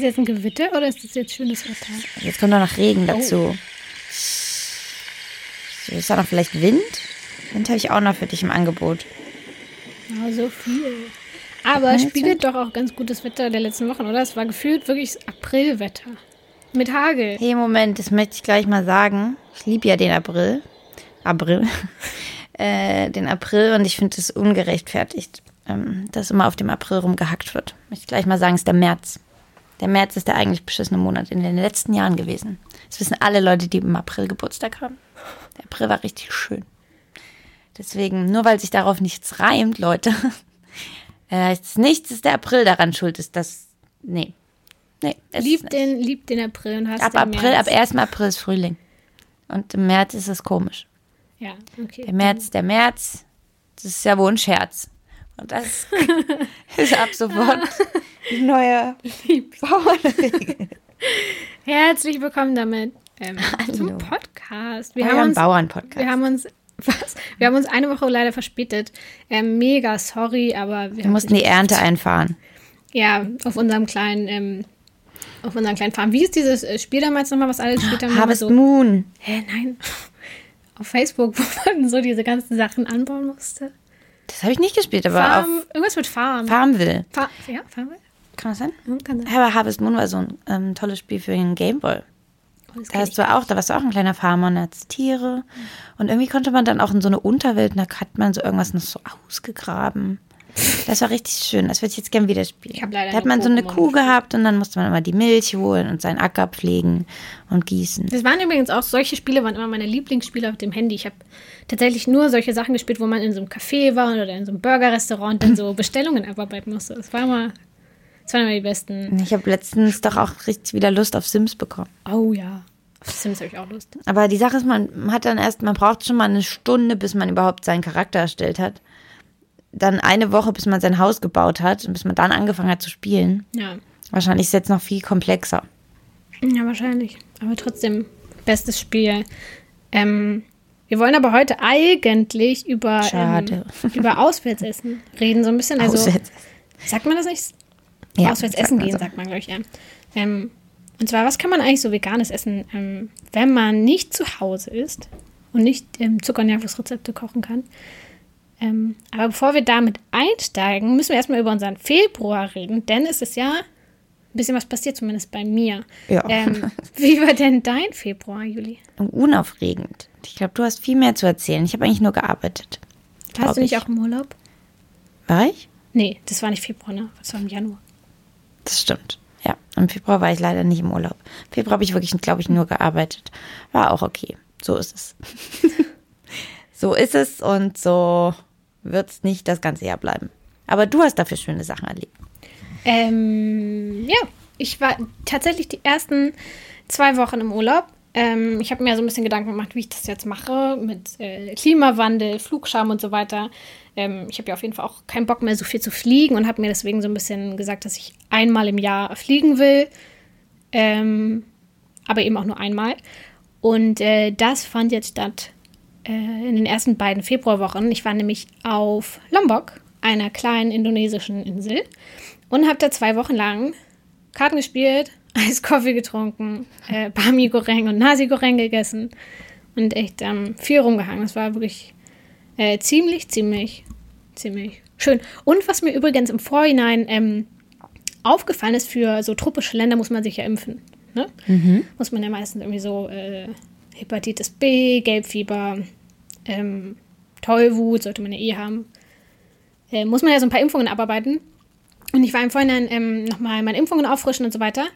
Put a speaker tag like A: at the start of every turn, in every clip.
A: Ist das jetzt ein Gewitter oder ist das jetzt schönes Wetter?
B: Jetzt kommt auch noch Regen dazu.
A: Oh.
B: So, ist da noch vielleicht Wind? Wind habe ich auch noch für dich im Angebot.
A: Ja, so viel. Aber spiegelt doch auch ganz gutes Wetter der letzten Wochen, oder? Es war gefühlt wirklich Aprilwetter. Mit Hagel.
B: Hey, Moment, das möchte ich gleich mal sagen. Ich liebe ja den April. April. äh, den April und ich finde es ungerechtfertigt, ähm, dass immer auf dem April rumgehackt wird. Möchte ich gleich mal sagen, es ist der März. Der März ist der eigentlich beschissene Monat in den letzten Jahren gewesen. Das wissen alle Leute, die im April Geburtstag haben. Der April war richtig schön. Deswegen, nur weil sich darauf nichts reimt, Leute, äh, heißt es nicht, dass der April daran schuld ist. Das, nee. Nee, es ist
A: Lieb
B: nicht.
A: den, lieb den April und hast
B: Ab
A: den
B: April, ab
A: März.
B: 1. April ist Frühling. Und im März ist es komisch.
A: Ja, okay.
B: Der März, der März, das ist ja wohl ein Scherz. Und das ist ab sofort die neue Bauernregel.
A: Herzlich willkommen damit ähm, zum. Podcast. Wir haben uns,
B: Bauernpodcast.
A: wir haben uns, was? Wir haben uns eine Woche leider verspätet. Ähm, mega sorry, aber wir
B: Wir mussten die Ernte einfahren.
A: ja auf unserem kleinen, ähm, auf unserem kleinen Farm. Wie ist dieses äh, Spiel damals nochmal, was alle gespielt haben?
B: Harvest
A: so,
B: Moon.
A: Hä, nein. Auf Facebook, wo man so diese ganzen Sachen anbauen musste.
B: Das habe ich nicht gespielt, aber
A: Farm,
B: auf
A: irgendwas mit Farm.
B: Farmville.
A: Fa ja, Farm.
B: Kann das sein?
A: Hm, kann sein.
B: Aber Harvest Moon war so ein ähm, tolles Spiel für den Gameboy.
A: Oh,
B: Da hast du auch, da warst du auch ein kleiner Farmer und hattest Tiere. Und irgendwie konnte man dann auch in so eine Unterwelt, und da hat man so irgendwas noch so ausgegraben. Das war richtig schön. Das würde ich jetzt gern wieder spielen.
A: Ich leider
B: da hat man so eine Kuh gehabt und dann musste man immer die Milch holen und seinen Acker pflegen und gießen.
A: Das waren übrigens auch solche Spiele, waren immer meine Lieblingsspiele auf dem Handy. Ich habe tatsächlich nur solche Sachen gespielt, wo man in so einem Café war oder in so einem Burgerrestaurant und dann so Bestellungen abarbeiten musste. Das war immer, das waren immer die besten.
B: Ich habe letztens doch auch richtig wieder Lust auf Sims bekommen.
A: Oh ja. Auf Sims habe ich auch Lust.
B: Aber die Sache ist, man hat dann erst, man braucht schon mal eine Stunde, bis man überhaupt seinen Charakter erstellt hat. Dann eine Woche, bis man sein Haus gebaut hat und bis man dann angefangen hat zu spielen.
A: Ja.
B: Wahrscheinlich ist es jetzt noch viel komplexer.
A: Ja, wahrscheinlich. Aber trotzdem, bestes Spiel. Ähm, wir wollen aber heute eigentlich über,
B: Schade.
A: Ähm, über Auswärtsessen reden, so ein bisschen. Also,
B: Auswärts-
A: sagt man das nicht?
B: Ja,
A: Auswärts
B: sagt
A: essen
B: man
A: gehen,
B: so.
A: sagt man, glaube ich, ja. Ähm, und zwar, was kann man eigentlich so veganes essen, ähm, wenn man nicht zu Hause ist und nicht ähm, Zucker- und kochen kann? Ähm, aber bevor wir damit einsteigen, müssen wir erstmal über unseren Februar reden, denn es ist ja ein bisschen was passiert, zumindest bei mir.
B: Ja.
A: Ähm, wie war denn dein Februar, Juli?
B: Unaufregend. Ich glaube, du hast viel mehr zu erzählen. Ich habe eigentlich nur gearbeitet.
A: Warst du nicht
B: ich.
A: auch im Urlaub?
B: War ich?
A: Nee, das war nicht Februar, ne? Das war im Januar.
B: Das stimmt. Ja, im Februar war ich leider nicht im Urlaub. Im Februar habe ich wirklich, glaube ich, nur gearbeitet. War auch okay. So ist es. so ist es und so wird es nicht das ganze Jahr bleiben. Aber du hast dafür schöne Sachen erlebt.
A: Ähm, ja, ich war tatsächlich die ersten zwei Wochen im Urlaub. Ähm, ich habe mir so ein bisschen Gedanken gemacht, wie ich das jetzt mache mit äh, Klimawandel, Flugscham und so weiter. Ähm, ich habe ja auf jeden Fall auch keinen Bock mehr, so viel zu fliegen und habe mir deswegen so ein bisschen gesagt, dass ich einmal im Jahr fliegen will. Ähm, aber eben auch nur einmal. Und äh, das fand jetzt statt äh, in den ersten beiden Februarwochen. Ich war nämlich auf Lombok, einer kleinen indonesischen Insel, und habe da zwei Wochen lang Karten gespielt, Eiskaffee getrunken, äh, Bami Goreng und Nasi Goreng gegessen und echt ähm, viel rumgehangen. Das war wirklich äh, ziemlich, ziemlich, ziemlich schön. Und was mir übrigens im Vorhinein ähm, aufgefallen ist, für so tropische Länder muss man sich ja impfen. Ne? Muss man ja meistens irgendwie so äh, Hepatitis B, Gelbfieber, ähm, Tollwut, sollte man ja eh haben. Äh, muss man ja so ein paar Impfungen abarbeiten. Und ich war im Vorhinein ähm, nochmal meine Impfungen auffrischen und so weiter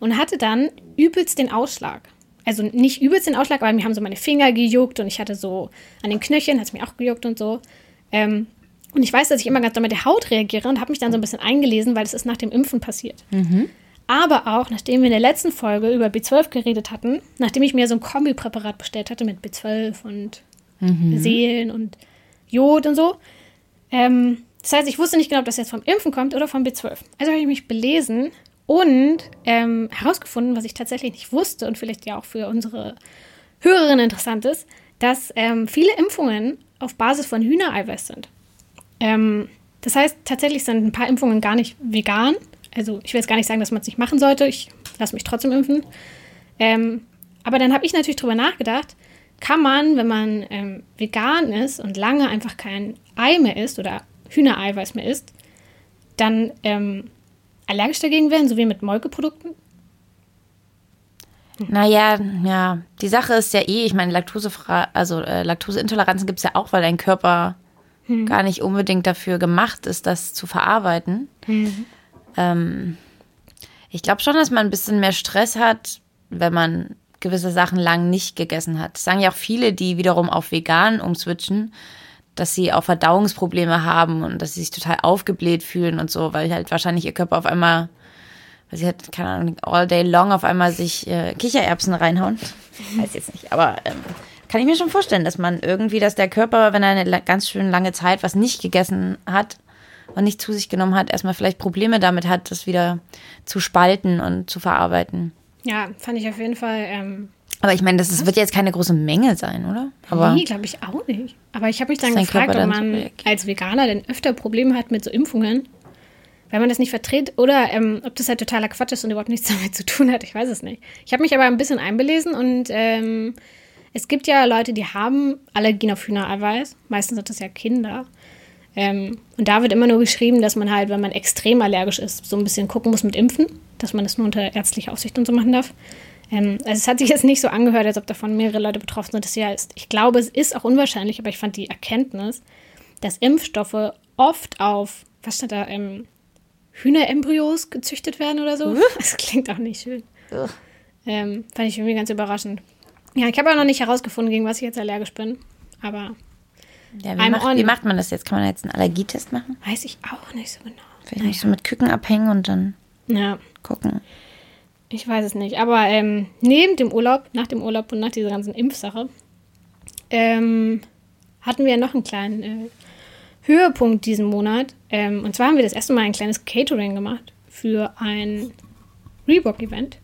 A: und hatte dann übelst den Ausschlag. Also nicht übelst den Ausschlag, aber mir haben so meine Finger gejuckt und ich hatte so an den Knöcheln, hat es mir auch gejuckt und so. Ähm, und ich weiß, dass ich immer ganz doll mit der Haut reagiere und habe mich dann so ein bisschen eingelesen, weil das ist nach dem Impfen passiert. Aber auch, nachdem wir in der letzten Folge über B12 geredet hatten, nachdem ich mir so ein Kombipräparat bestellt hatte mit B12 und Seelen und Jod und so. Ähm, das heißt, ich wusste nicht genau, ob das jetzt vom Impfen kommt oder vom B12. Also habe ich mich belesen und ähm, herausgefunden, was ich tatsächlich nicht wusste und vielleicht ja auch für unsere Hörerinnen interessant ist, dass ähm, viele Impfungen auf Basis von Hühnereiweiß sind. Ähm, das heißt, tatsächlich sind ein paar Impfungen gar nicht vegan. Also ich will jetzt gar nicht sagen, dass man es nicht machen sollte. Ich lasse mich trotzdem impfen. Ähm, aber dann habe ich natürlich drüber nachgedacht, kann man, wenn man ähm, vegan ist und lange einfach kein Ei mehr isst oder Hühnereiweiß mehr isst, dann ähm, allergisch dagegen werden, so wie mit Molkeprodukten?
B: Naja, ja, die Sache ist ja eh, ich meine, Laktose, also äh, Laktoseintoleranzen gibt es ja auch, weil dein Körper hm. gar nicht unbedingt dafür gemacht ist, das zu verarbeiten. Hm. Ähm, ich glaube schon, dass man ein bisschen mehr Stress hat, wenn man gewisse Sachen lang nicht gegessen hat. Das sagen ja auch viele, die wiederum auf vegan umswitchen, dass sie auch Verdauungsprobleme haben und dass sie sich total aufgebläht fühlen und so, weil halt wahrscheinlich ihr Körper auf einmal weil sie hat, keine Ahnung, all day long auf einmal sich äh, Kichererbsen reinhauen. Weiß jetzt nicht, aber ähm, kann ich mir schon vorstellen, dass man irgendwie, dass der Körper, wenn er eine ganz schön lange Zeit was nicht gegessen hat und nicht zu sich genommen hat, erstmal vielleicht Probleme damit hat, das wieder zu spalten und zu verarbeiten.
A: Ja, fand ich auf jeden Fall. Ähm,
B: aber ich meine, das ist, wird jetzt keine große Menge sein, oder? Aber
A: nee, glaube ich auch nicht. Aber ich habe mich dann gefragt, ob man als Veganer denn öfter Probleme hat mit so Impfungen wenn man das nicht vertritt oder ähm, ob das halt totaler Quatsch ist und überhaupt nichts damit zu tun hat. Ich weiß es nicht. Ich habe mich aber ein bisschen einbelesen und ähm, es gibt ja Leute, die haben Allergien auf Hühnereiweiß. Meistens sind das ja Kinder. Ähm, und da wird immer nur geschrieben, dass man halt, wenn man extrem allergisch ist, so ein bisschen gucken muss mit Impfen, dass man das nur unter ärztlicher Aufsicht und so machen darf. Ähm, also es hat sich jetzt nicht so angehört, als ob davon mehrere Leute betroffen sind. Das ja ist, ich glaube, es ist auch unwahrscheinlich, aber ich fand die Erkenntnis, dass Impfstoffe oft auf, was stand da, ähm, Hühnerembryos gezüchtet werden oder so. Das klingt auch nicht schön. Ähm, fand ich irgendwie ganz überraschend. Ja, ich habe auch noch nicht herausgefunden, gegen was ich jetzt allergisch bin. Aber.
B: Ja, wie, macht, wie macht man das jetzt? Kann man jetzt einen Allergietest machen?
A: Weiß ich auch nicht so genau.
B: Vielleicht naja. so mit Küken abhängen und dann
A: ja.
B: gucken.
A: Ich weiß es nicht. Aber ähm, neben dem Urlaub, nach dem Urlaub und nach dieser ganzen Impfsache, ähm, hatten wir noch einen kleinen äh, Höhepunkt diesen Monat. Ähm, und zwar haben wir das erste Mal ein kleines Catering gemacht für ein Reebok-Event.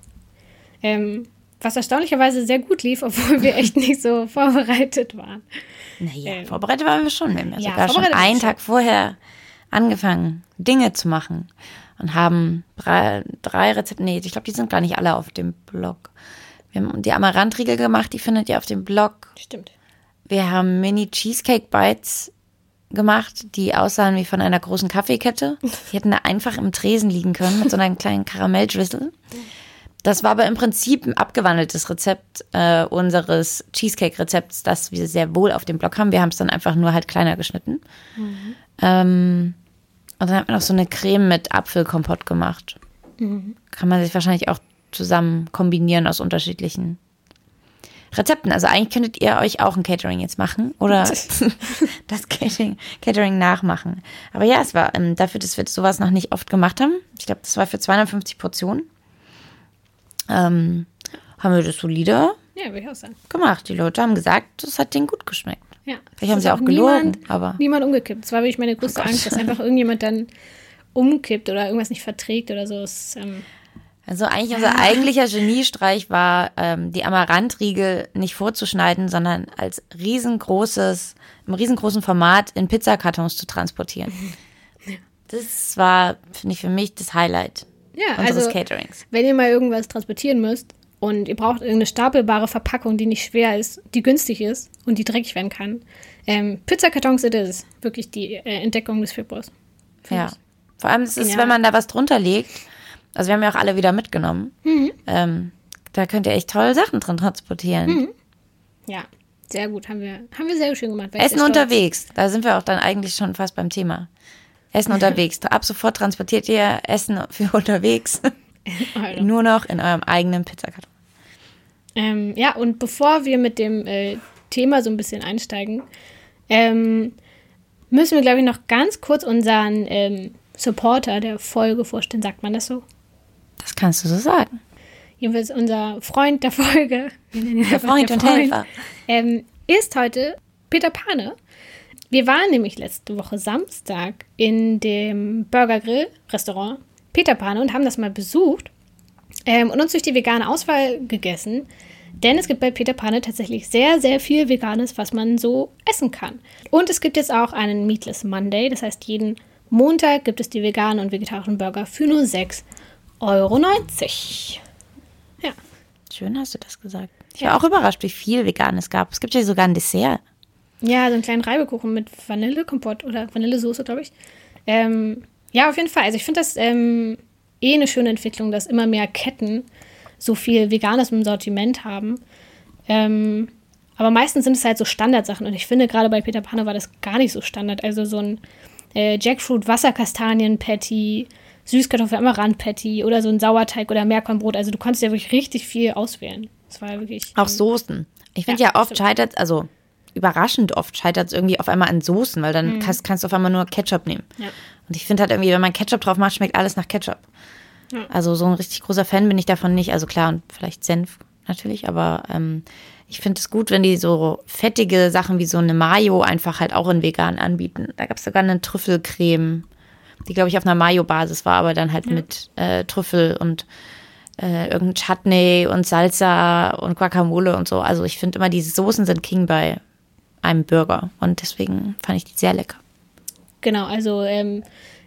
A: Ähm, was erstaunlicherweise sehr gut lief, obwohl wir echt nicht so vorbereitet waren.
B: Naja, ähm, vorbereitet waren wir schon. Wir haben ja, ja sogar schon einen Tag vorher angefangen, Dinge zu machen. Und haben drei, drei Rezepte, nee, ich glaube, die sind gar nicht alle auf dem Blog. Wir haben die Amarantriegel gemacht, die findet ihr auf dem Blog.
A: Stimmt.
B: Wir haben Mini Cheesecake Bites gemacht, die aussahen wie von einer großen Kaffeekette. Die hätten da einfach im Tresen liegen können mit so einem kleinen Karamelldrissel. Das war aber im Prinzip ein abgewandeltes Rezept äh, unseres Cheesecake-Rezepts, das wir sehr wohl auf dem Blog haben. Wir haben es dann einfach nur halt kleiner geschnitten. Mhm. Ähm, und dann hat man noch so eine Creme mit Apfelkompott gemacht. Mhm. Kann man sich wahrscheinlich auch zusammen kombinieren aus unterschiedlichen Rezepten. Also eigentlich könntet ihr euch auch ein Catering jetzt machen oder das Catering, Catering nachmachen. Aber ja, es war ähm, dafür, dass wir sowas noch nicht oft gemacht haben. Ich glaube, das war für 250 Portionen. Ähm, haben wir das solide
A: ja, ich auch sagen.
B: gemacht. Die Leute haben gesagt, das hat denen gut geschmeckt.
A: Ja.
B: Vielleicht haben sie auch gelogen, aber.
A: Niemand umgekippt. Das war wirklich meine größte oh Angst, dass einfach irgendjemand dann umkippt oder irgendwas nicht verträgt oder so. Es, ähm,
B: also eigentlich unser eigentlicher Geniestreich war, ähm, die Amarantriegel nicht vorzuschneiden, sondern als riesengroßes, im riesengroßen Format in Pizzakartons zu transportieren. Das war, finde ich, für mich das Highlight
A: ja, unseres also,
B: Caterings.
A: Wenn ihr mal irgendwas transportieren müsst und ihr braucht irgendeine stapelbare Verpackung, die nicht schwer ist, die günstig ist und die dreckig werden kann, ähm, Pizzakartons it is. Wirklich die äh, Entdeckung des Februars.
B: Ja. Vor allem ist es, wenn man da was drunter legt also wir haben ja auch alle wieder mitgenommen. Mhm. Ähm, da könnt ihr echt tolle Sachen drin transportieren. Mhm.
A: Ja, sehr gut. Haben wir, haben wir sehr schön gemacht.
B: Essen unterwegs. Da sind wir auch dann eigentlich schon fast beim Thema. Essen unterwegs. Ab sofort transportiert ihr Essen für unterwegs. Nur noch in eurem eigenen Pizzakarton.
A: Ähm, ja, und bevor wir mit dem äh, Thema so ein bisschen einsteigen, ähm, müssen wir, glaube ich, noch ganz kurz unseren ähm, Supporter der Folge vorstellen. Sagt man das so?
B: Das kannst du so sagen.
A: Jedenfalls unser Freund der Folge,
B: der Freund der und Freund, Helfer,
A: ähm, ist heute Peter Pane. Wir waren nämlich letzte Woche Samstag in dem Burger Grill Restaurant Peter Pane und haben das mal besucht ähm, und uns durch die vegane Auswahl gegessen. Denn es gibt bei Peter Pane tatsächlich sehr, sehr viel Veganes, was man so essen kann. Und es gibt jetzt auch einen Meatless Monday, das heißt jeden Montag gibt es die veganen und vegetarischen Burger für nur 6,90 Euro. Ja.
B: Schön hast du das gesagt. Ich war auch überrascht, wie viel vegan es gab. Es gibt ja sogar ein Dessert.
A: Ja, so einen kleinen Reibekuchen mit Vanillekompott oder Vanillesoße, glaube ich. Ähm, ja, auf jeden Fall. Also ich finde das ähm, eh eine schöne Entwicklung, dass immer mehr Ketten so viel Veganes im Sortiment haben. Ähm, aber meistens sind es halt so Standardsachen. Und ich finde, gerade bei Peter Panne war das gar nicht so Standard. Also so ein äh, Jackfruit Wasserkastanien Patty, Süßkartoffel Amaranth Patty oder so ein Sauerteig oder Meerkornbrot. Also du konntest ja wirklich richtig viel auswählen. Das war wirklich.
B: Auch Soßen. Ich finde ja, ja, oft scheitert, also überraschend oft scheitert es irgendwie auf einmal an Soßen, weil dann mhm. kannst, kannst, du auf einmal nur Ketchup nehmen. Ja. Und ich finde halt irgendwie, wenn man Ketchup drauf macht, schmeckt alles nach Ketchup. Ja. Also so ein richtig großer Fan bin ich davon nicht. Also klar, und vielleicht Senf natürlich, aber ähm, ich finde es gut, wenn die so fettige Sachen wie so eine Mayo einfach halt auch in vegan anbieten. Da gab es sogar eine Trüffelcreme, die glaube ich auf einer Mayo-Basis war, aber dann halt ja. mit äh, Trüffel und äh, irgendein Chutney und Salsa und Guacamole und so. Also ich finde immer, diese Soßen sind King bei einem Burger und deswegen fand ich die sehr lecker.
A: Genau, also ähm,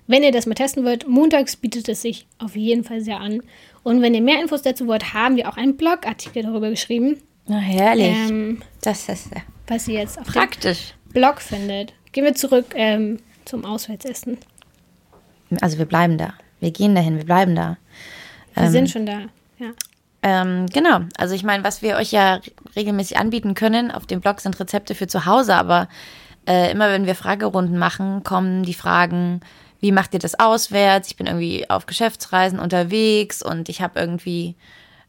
A: wenn ihr das mal testen wollt, montags bietet es sich auf jeden Fall sehr an. Und wenn ihr mehr Infos dazu wollt, haben wir auch einen Blogartikel darüber geschrieben.
B: Na herrlich. Ähm, das ist ja
A: was ihr jetzt auf
B: praktisch.
A: dem Blog findet. Gehen wir zurück ähm, zum Auswärtsessen.
B: Also wir bleiben da. Wir gehen dahin, wir bleiben da.
A: Wir ähm, sind schon da, ja.
B: Ähm, genau, also ich meine, was wir euch ja regelmäßig anbieten können auf dem Blog sind Rezepte für zu Hause, aber äh, immer wenn wir Fragerunden machen, kommen die Fragen, wie macht ihr das auswärts? Ich bin irgendwie auf Geschäftsreisen unterwegs und ich habe irgendwie,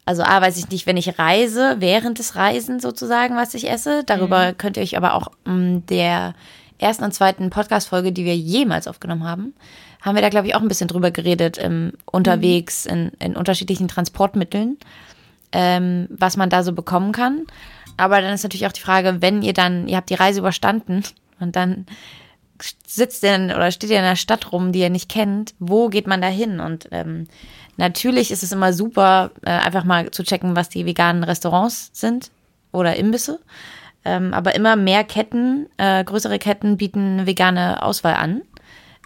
B: also A, weiß ich nicht, wenn ich reise, während des Reisen sozusagen, was ich esse. Darüber mhm. könnt ihr euch aber auch um, der ersten und zweiten Podcast-Folge, die wir jemals aufgenommen haben, haben wir da, glaube ich, auch ein bisschen drüber geredet, ähm, unterwegs in, in unterschiedlichen Transportmitteln, ähm, was man da so bekommen kann. Aber dann ist natürlich auch die Frage, wenn ihr dann, ihr habt die Reise überstanden und dann sitzt ihr oder steht ihr in einer Stadt rum, die ihr nicht kennt, wo geht man da hin? Und ähm, natürlich ist es immer super, äh, einfach mal zu checken, was die veganen Restaurants sind oder Imbisse. Ähm, aber immer mehr Ketten, äh, größere Ketten bieten eine vegane Auswahl an.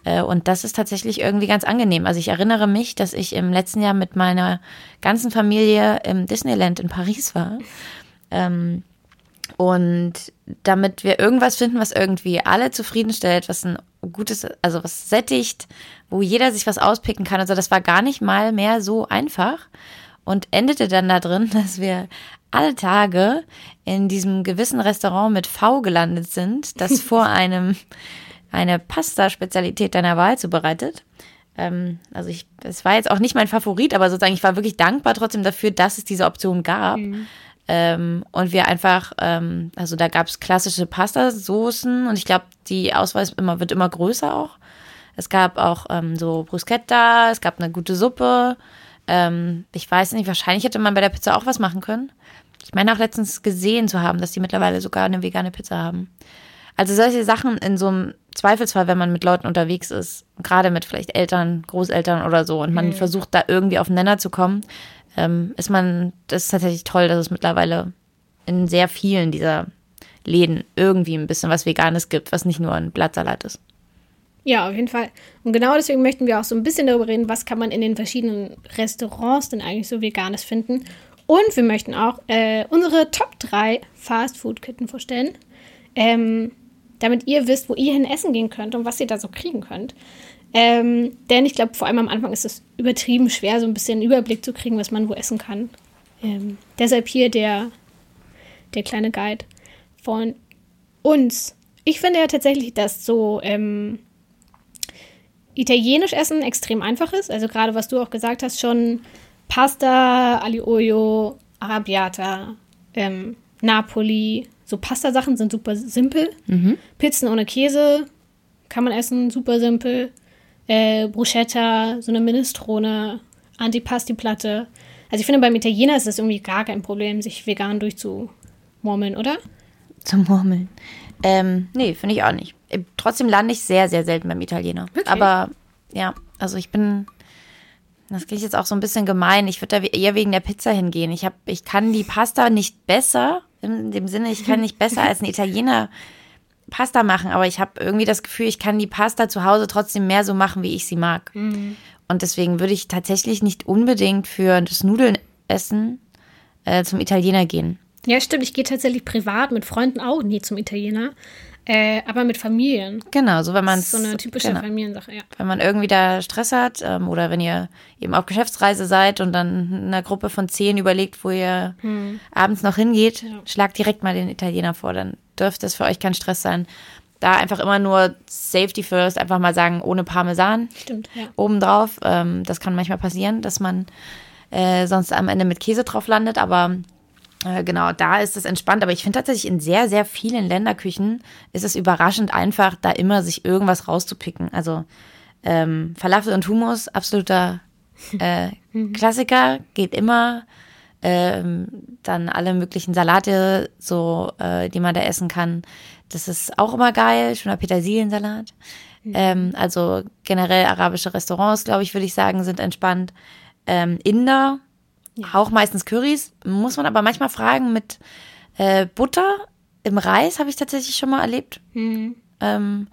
B: Äh, und das ist tatsächlich irgendwie ganz angenehm. Also ich erinnere mich, dass ich im letzten Jahr mit meiner ganzen Familie im Disneyland in Paris war. Ähm, und damit wir irgendwas finden, was irgendwie alle zufriedenstellt, was ein gutes, also was sättigt, wo jeder sich was auspicken kann. Also das war gar nicht mal mehr so einfach und endete dann da drin, dass wir alle Tage in diesem gewissen Restaurant mit V gelandet sind, das vor einem eine Pasta-Spezialität deiner Wahl zubereitet. Ähm, also ich, es war jetzt auch nicht mein Favorit, aber sozusagen ich war wirklich dankbar trotzdem dafür, dass es diese Option gab. Mhm. Ähm, und wir einfach, ähm, also da gab es klassische Pasta-Soßen und ich glaube, die Auswahl immer, wird immer größer auch. Es gab auch ähm, so Bruschetta, es gab eine gute Suppe. Ähm, ich weiß nicht, wahrscheinlich hätte man bei der Pizza auch was machen können. Ich meine auch letztens gesehen zu haben, dass die mittlerweile sogar eine vegane Pizza haben. Also solche Sachen in so einem Zweifelsfall, wenn man mit Leuten unterwegs ist, gerade mit vielleicht Eltern, Großeltern oder so, und man mhm. versucht da irgendwie auf den Nenner zu kommen, ähm, ist man, das ist tatsächlich toll, dass es mittlerweile in sehr vielen dieser Läden irgendwie ein bisschen was Veganes gibt, was nicht nur ein Blattsalat ist.
A: Ja, auf jeden Fall. Und genau deswegen möchten wir auch so ein bisschen darüber reden, was kann man in den verschiedenen Restaurants denn eigentlich so Veganes finden. Und wir möchten auch äh, unsere Top 3 Fast-Food-Ketten vorstellen. Ähm, damit ihr wisst, wo ihr hin essen gehen könnt und was ihr da so kriegen könnt. Ähm, denn ich glaube, vor allem am Anfang ist es übertrieben schwer, so ein bisschen einen Überblick zu kriegen, was man wo essen kann. Ähm, deshalb hier der, der kleine Guide von uns. Ich finde ja tatsächlich, dass so ähm, italienisch Essen extrem einfach ist. Also gerade was du auch gesagt hast, schon Pasta, Alio, Arabiata, ähm, Napoli, so Pasta-Sachen sind super simpel. Mhm. Pizzen ohne Käse kann man essen, super simpel. Äh, Bruschetta, so eine Minestrone, Antipasti-Platte. Also ich finde, beim Italiener ist es irgendwie gar kein Problem, sich vegan durchzumurmeln, oder?
B: Zum Murmeln. Ähm, nee, finde ich auch nicht. Äh, trotzdem lande ich sehr, sehr selten beim Italiener. Wirklich? Aber ja, also ich bin, das klingt jetzt auch so ein bisschen gemein. Ich würde da eher wegen der Pizza hingehen. Ich, hab, ich kann die Pasta nicht besser in dem Sinne, ich kann nicht besser als ein Italiener Pasta machen, aber ich habe irgendwie das Gefühl, ich kann die Pasta zu Hause trotzdem mehr so machen, wie ich sie mag.
A: Mhm.
B: Und deswegen würde ich tatsächlich nicht unbedingt für das Nudeln essen äh, zum Italiener gehen.
A: Ja, stimmt. Ich gehe tatsächlich privat mit Freunden auch nie zum Italiener. Äh, aber mit Familien.
B: Genau, so wenn man
A: So eine typische
B: genau.
A: Familiensache, ja.
B: wenn man irgendwie da Stress hat ähm, oder wenn ihr eben auf Geschäftsreise seid und dann in einer Gruppe von zehn überlegt, wo ihr abends noch hingeht, schlagt direkt mal den Italiener vor, dann dürfte es für euch kein Stress sein. Da einfach immer nur Safety first, einfach mal sagen, ohne Parmesan
A: Stimmt, ja.
B: obendrauf. Ähm, das kann manchmal passieren, dass man äh, sonst am Ende mit Käse drauf landet, aber äh, genau, da ist es entspannt. Aber ich finde tatsächlich in sehr, sehr vielen Länderküchen ist es überraschend einfach, da immer sich irgendwas rauszupicken. Also ähm, Falafel und Hummus, absoluter äh, Klassiker, geht immer. Ähm, dann alle möglichen Salate, so äh, die man da essen kann. Das ist auch immer geil. Schöner Petersiliensalat. Ähm, also generell arabische Restaurants, glaube ich, würde ich sagen, sind entspannt. Ähm, Inder, auch meistens Currys. Muss man aber manchmal fragen mit äh, Butter im Reis, habe ich tatsächlich schon mal erlebt. Ähm,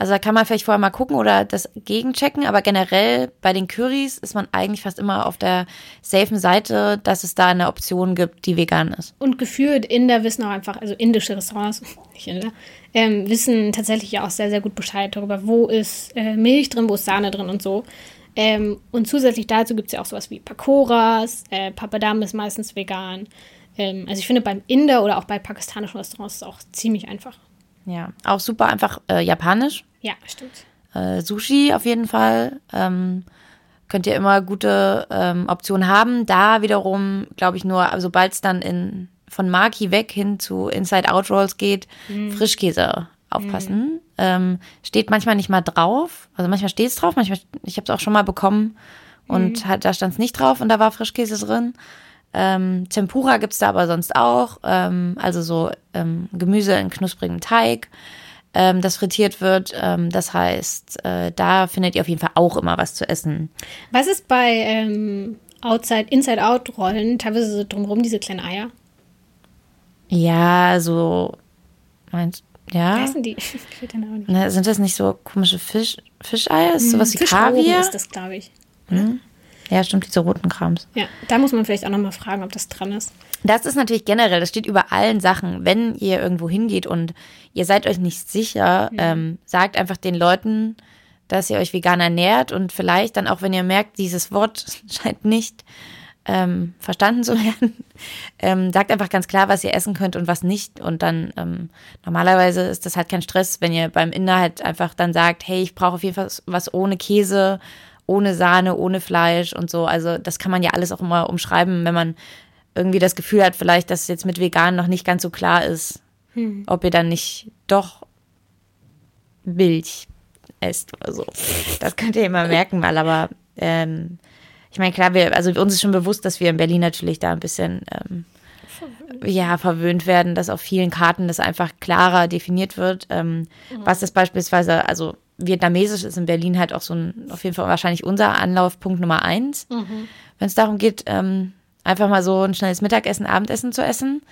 B: also da kann man vielleicht vorher mal gucken oder das gegenchecken, aber generell bei den Currys ist man eigentlich fast immer auf der safen Seite, dass es da eine Option gibt, die vegan ist.
A: Und gefühlt Inder wissen auch einfach, also indische Restaurants, nicht Inder, ähm, wissen tatsächlich ja auch sehr, sehr gut Bescheid darüber, wo ist äh, Milch drin, wo ist Sahne drin und so. Ähm, und zusätzlich dazu gibt es ja auch sowas wie Pakoras, äh, Papadam ist meistens vegan. Ähm, also ich finde beim Inder oder auch bei pakistanischen Restaurants ist es auch ziemlich einfach.
B: Ja, auch super einfach äh, japanisch.
A: Ja, stimmt.
B: Äh, Sushi auf jeden Fall. Ähm, könnt ihr immer gute ähm, Optionen haben. Da wiederum, glaube ich, nur, also sobald es dann in, von Maki weg hin zu Inside-Out-Rolls geht, Frischkäse aufpassen. Ähm, steht manchmal nicht mal drauf. Also manchmal steht es drauf, manchmal, ich habe es auch schon mal bekommen und hat, da stand es nicht drauf und da war Frischkäse drin. Ähm, Tempura gibt's da aber sonst auch. Ähm, also so ähm, Gemüse in knusprigem Teig, ähm, das frittiert wird. Ähm, das heißt, äh, da findet ihr auf jeden Fall auch immer was zu essen.
A: Was ist bei ähm, Outside, Inside-Out-Rollen teilweise so drumherum diese kleinen Eier?
B: Ja, so meinst
A: Wie
B: ja.
A: heißen die?
B: Ne, sind das nicht so komische Fisch, Fischeier? Ist sowas wie Kaviar?
A: ist das, glaube ich.
B: Ja, stimmt, diese roten Krams.
A: Ja, da muss man vielleicht auch nochmal fragen, ob das dran ist.
B: Das ist natürlich generell, das steht über allen Sachen. Wenn ihr irgendwo hingeht und ihr seid euch nicht sicher, ähm, sagt einfach den Leuten, dass ihr euch vegan ernährt und vielleicht dann auch, wenn ihr merkt, dieses Wort scheint nicht ähm, verstanden zu werden, ähm, sagt einfach ganz klar, was ihr essen könnt und was nicht. Und dann ähm, normalerweise ist das halt kein Stress, wenn ihr beim Inder halt einfach dann sagt, hey, ich brauche auf jeden Fall was ohne Käse, ohne Sahne, ohne Fleisch und so. Also das kann man ja alles auch immer umschreiben, wenn man irgendwie das Gefühl hat, vielleicht, dass jetzt mit vegan noch nicht ganz so klar ist, ob ihr dann nicht doch Milch esst oder so. Das könnt ihr immer merken mal, aber ähm, ich meine, klar, wir, also uns ist schon bewusst, dass wir in Berlin natürlich da ein bisschen ähm, ja, verwöhnt werden, dass auf vielen Karten das einfach klarer definiert wird. Ähm, Was das beispielsweise, also Vietnamesisch ist in Berlin halt auch so ein, auf jeden Fall wahrscheinlich unser Anlaufpunkt Nummer eins, wenn es darum geht, ähm, einfach mal so ein schnelles Mittagessen, Abendessen zu essen.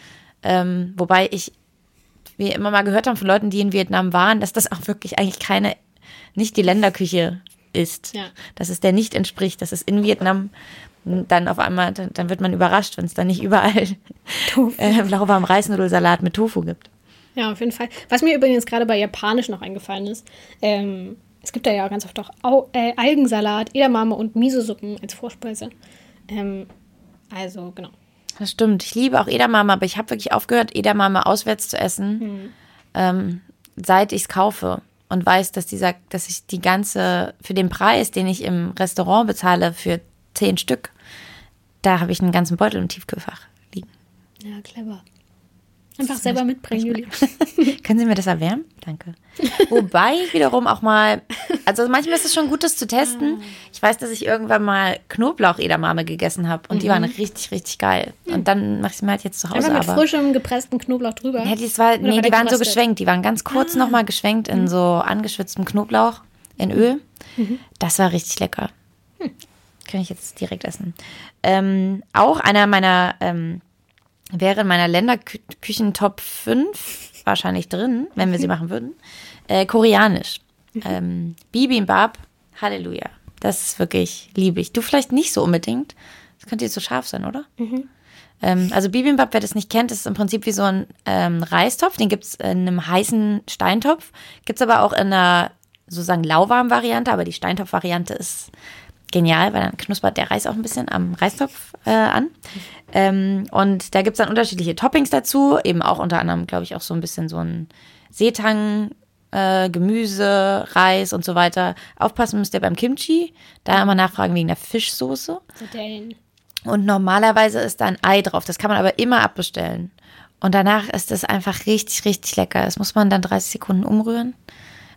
B: Ähm, wobei ich, wir immer mal gehört haben von Leuten, die in Vietnam waren, dass das auch wirklich eigentlich keine, nicht die Länderküche ist.
A: Ja.
B: Dass es der nicht entspricht, dass es in Vietnam dann auf einmal, dann, dann wird man überrascht, wenn es dann nicht überall äh, lauwarm Reisnudelsalat mit Tofu gibt.
A: Ja, auf jeden Fall. Was mir übrigens gerade bei Japanisch noch eingefallen ist, ähm, es gibt da ja ganz oft auch Au äh, Algensalat, Edamame und Miso-Suppen als Vorspeise. Ähm, also, genau.
B: Das stimmt. Ich liebe auch Edamame, aber ich habe wirklich aufgehört, Edamame auswärts zu essen, ähm, seit ich es kaufe und weiß, dass dieser, dass ich die ganze, für den Preis, den ich im Restaurant bezahle, für zehn Stück, da habe ich einen ganzen Beutel im Tiefkühlfach liegen.
A: Ja, clever. Einfach selber mitbringen, Juli.
B: Können Sie mir das erwärmen? Danke. Wobei wiederum auch mal, also manchmal ist es schon gut, das zu testen. Ich weiß, dass ich irgendwann mal Knoblauch-Edamame gegessen habe und die waren richtig, richtig geil. Und dann mache ich sie mir halt jetzt zu Hause.
A: Einfach mit
B: aber
A: frischem, gepressten Knoblauch drüber.
B: ja, das war, nee,
A: war
B: die waren so geschwenkt. Die waren ganz kurz noch nochmal geschwenkt in so angeschwitztem Knoblauch in Öl. Das war richtig lecker. Kann ich jetzt direkt essen. Ähm, auch einer meiner, ähm, wäre in meiner Länderküchen Top 5 wahrscheinlich drin, wenn wir sie machen würden. Äh, koreanisch. Ähm, Bibimbap, Halleluja. Das ist wirklich liebig. Du vielleicht nicht so unbedingt. Das könnte jetzt so scharf sein, oder? Ähm, also Bibimbap, wer das nicht kennt, ist im Prinzip wie so ein ähm, Reistopf. Den gibt's in einem heißen Steintopf. Gibt's aber auch in einer sozusagen lauwarmen Variante, aber die Steintopf-Variante ist genial, weil dann knuspert der Reis auch ein bisschen am Reistopf äh, an. Ähm, und da gibt's dann unterschiedliche Toppings dazu, eben auch unter anderem, glaube ich, auch so ein bisschen so ein Seetang, äh, Gemüse, Reis und so weiter. Aufpassen müsst ihr beim Kimchi, da immer nachfragen wegen der Fischsoße.
A: Sardellen.
B: Und normalerweise ist da ein Ei drauf. Das kann man aber immer abbestellen. Und danach ist es einfach richtig, richtig lecker. Das muss man dann 30 Sekunden umrühren,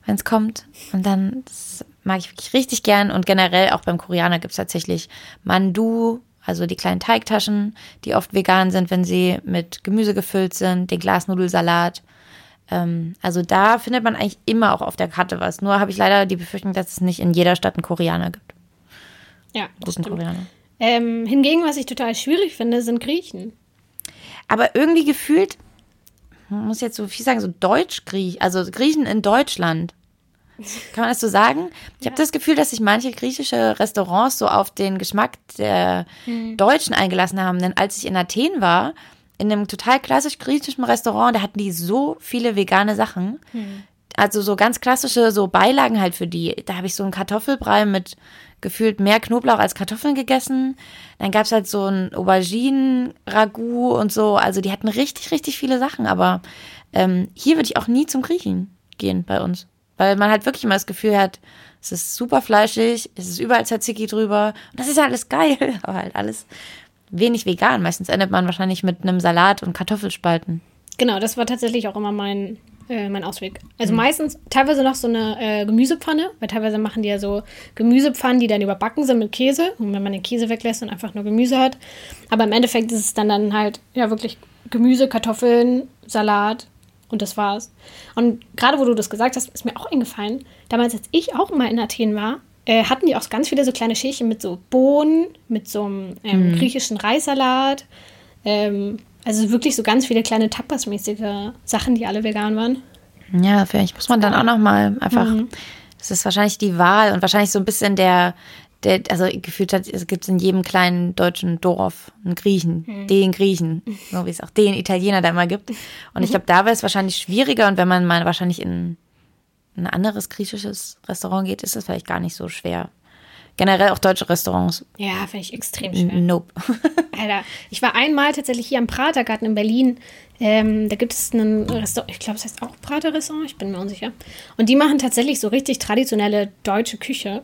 B: wenn es kommt. Und dann, das mag ich wirklich richtig gern. Und generell auch beim Koreaner gibt es tatsächlich Mandu, also die kleinen Teigtaschen, die oft vegan sind, wenn sie mit Gemüse gefüllt sind, den Glasnudelsalat. Ähm, also da findet man eigentlich immer auch auf der Karte was. Nur habe ich leider die Befürchtung, dass es nicht in jeder Stadt einen Koreaner gibt.
A: Ja, das
B: Guten. Koreaner.
A: Ähm, hingegen, was ich total schwierig finde, sind Griechen.
B: Aber irgendwie gefühlt, man muss jetzt so viel sagen, so Deutsch-Griech, also Griechen in Deutschland. Kann man das so sagen? Ich habe das Gefühl, dass sich manche griechische Restaurants so auf den Geschmack der Deutschen eingelassen haben. Denn als ich in Athen war, in einem total klassisch griechischen Restaurant, da hatten die so viele vegane Sachen. Also so ganz klassische so Beilagen halt für die. Da habe ich so einen Kartoffelbrei mit gefühlt mehr Knoblauch als Kartoffeln gegessen. Dann gab's halt so ein Auberginen-Ragout und so. Also die hatten richtig, richtig viele Sachen. Aber ähm, hier würde ich auch nie zum Griechen gehen bei uns. Weil man halt wirklich immer das Gefühl hat, es ist super fleischig, es ist überall Tzatziki drüber. Und das ist ja alles geil, aber halt alles wenig vegan. Meistens endet man wahrscheinlich mit einem Salat und Kartoffelspalten.
A: Genau, das war tatsächlich auch immer mein, äh, mein Ausweg. Also meistens teilweise noch so eine äh, Gemüsepfanne, weil teilweise machen die ja so Gemüsepfannen, die dann überbacken sind mit Käse. Und wenn man den Käse weglässt und einfach nur Gemüse hat. Aber im Endeffekt ist es dann, dann halt ja wirklich Gemüse, Kartoffeln, Salat und das war's. Und gerade wo du das gesagt hast, ist mir auch eingefallen, damals, als ich auch mal in Athen war, äh, hatten die auch ganz viele so kleine Schälchen mit so Bohnen, mit so einem ähm, griechischen Reissalat. Ähm, also wirklich so ganz viele kleine Tapas-mäßige Sachen, die alle vegan waren.
B: Ja, vielleicht muss man dann auch noch mal einfach. Das ist wahrscheinlich die Wahl und wahrscheinlich so ein bisschen der, der also gefühlt hat, es gibt in jedem kleinen deutschen Dorf einen Griechen, den Griechen, so wie es auch den Italiener da immer gibt. Und ich glaube, da wäre es wahrscheinlich schwieriger und wenn man mal wahrscheinlich in ein anderes griechisches Restaurant geht, ist das vielleicht gar nicht so schwer. Generell auch deutsche Restaurants.
A: Ja, finde ich extrem schwer.
B: Nope.
A: Alter, ich war einmal tatsächlich hier am Pratergarten in Berlin. Ähm, da gibt es ein Restaurant, ich glaube, es heißt auch Prater-Restaurant, ich bin mir unsicher. Und die machen tatsächlich so richtig traditionelle deutsche Küche.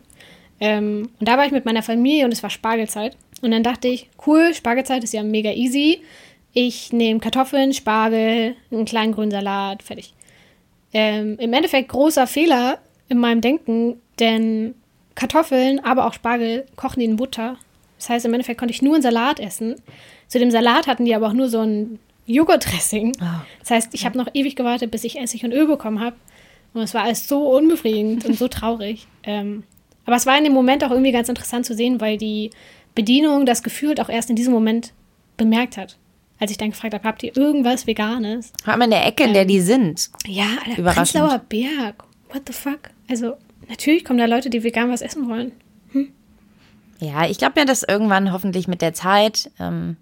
A: Ähm, und da war ich mit meiner Familie und es war Spargelzeit. Und dann dachte ich, cool, Spargelzeit ist ja mega easy. Ich nehme Kartoffeln, Spargel, einen kleinen grünen Salat, fertig. Ähm, Im Endeffekt großer Fehler in meinem Denken, denn Kartoffeln, aber auch Spargel kochen die in Butter. Das heißt, im Endeffekt konnte ich nur einen Salat essen. Zu dem Salat hatten die aber auch nur so ein Joghurtdressing. Das heißt, ich habe noch ewig gewartet, bis ich Essig und Öl bekommen habe. Und es war alles so unbefriedigend und so traurig. Ähm, aber es war in dem Moment auch irgendwie ganz interessant zu sehen, weil die Bedienung das gefühlt auch erst in diesem Moment bemerkt hat. Als ich dann gefragt habe, habt ihr irgendwas Veganes?
B: Vor allem in der Ecke, in der die sind.
A: Ja, Alter,
B: Überraschend.
A: Prenzlauer Berg. What the fuck? Also, natürlich kommen da Leute, die vegan was essen wollen.
B: Ja, ich glaube ja, dass irgendwann hoffentlich mit der Zeit, ähm,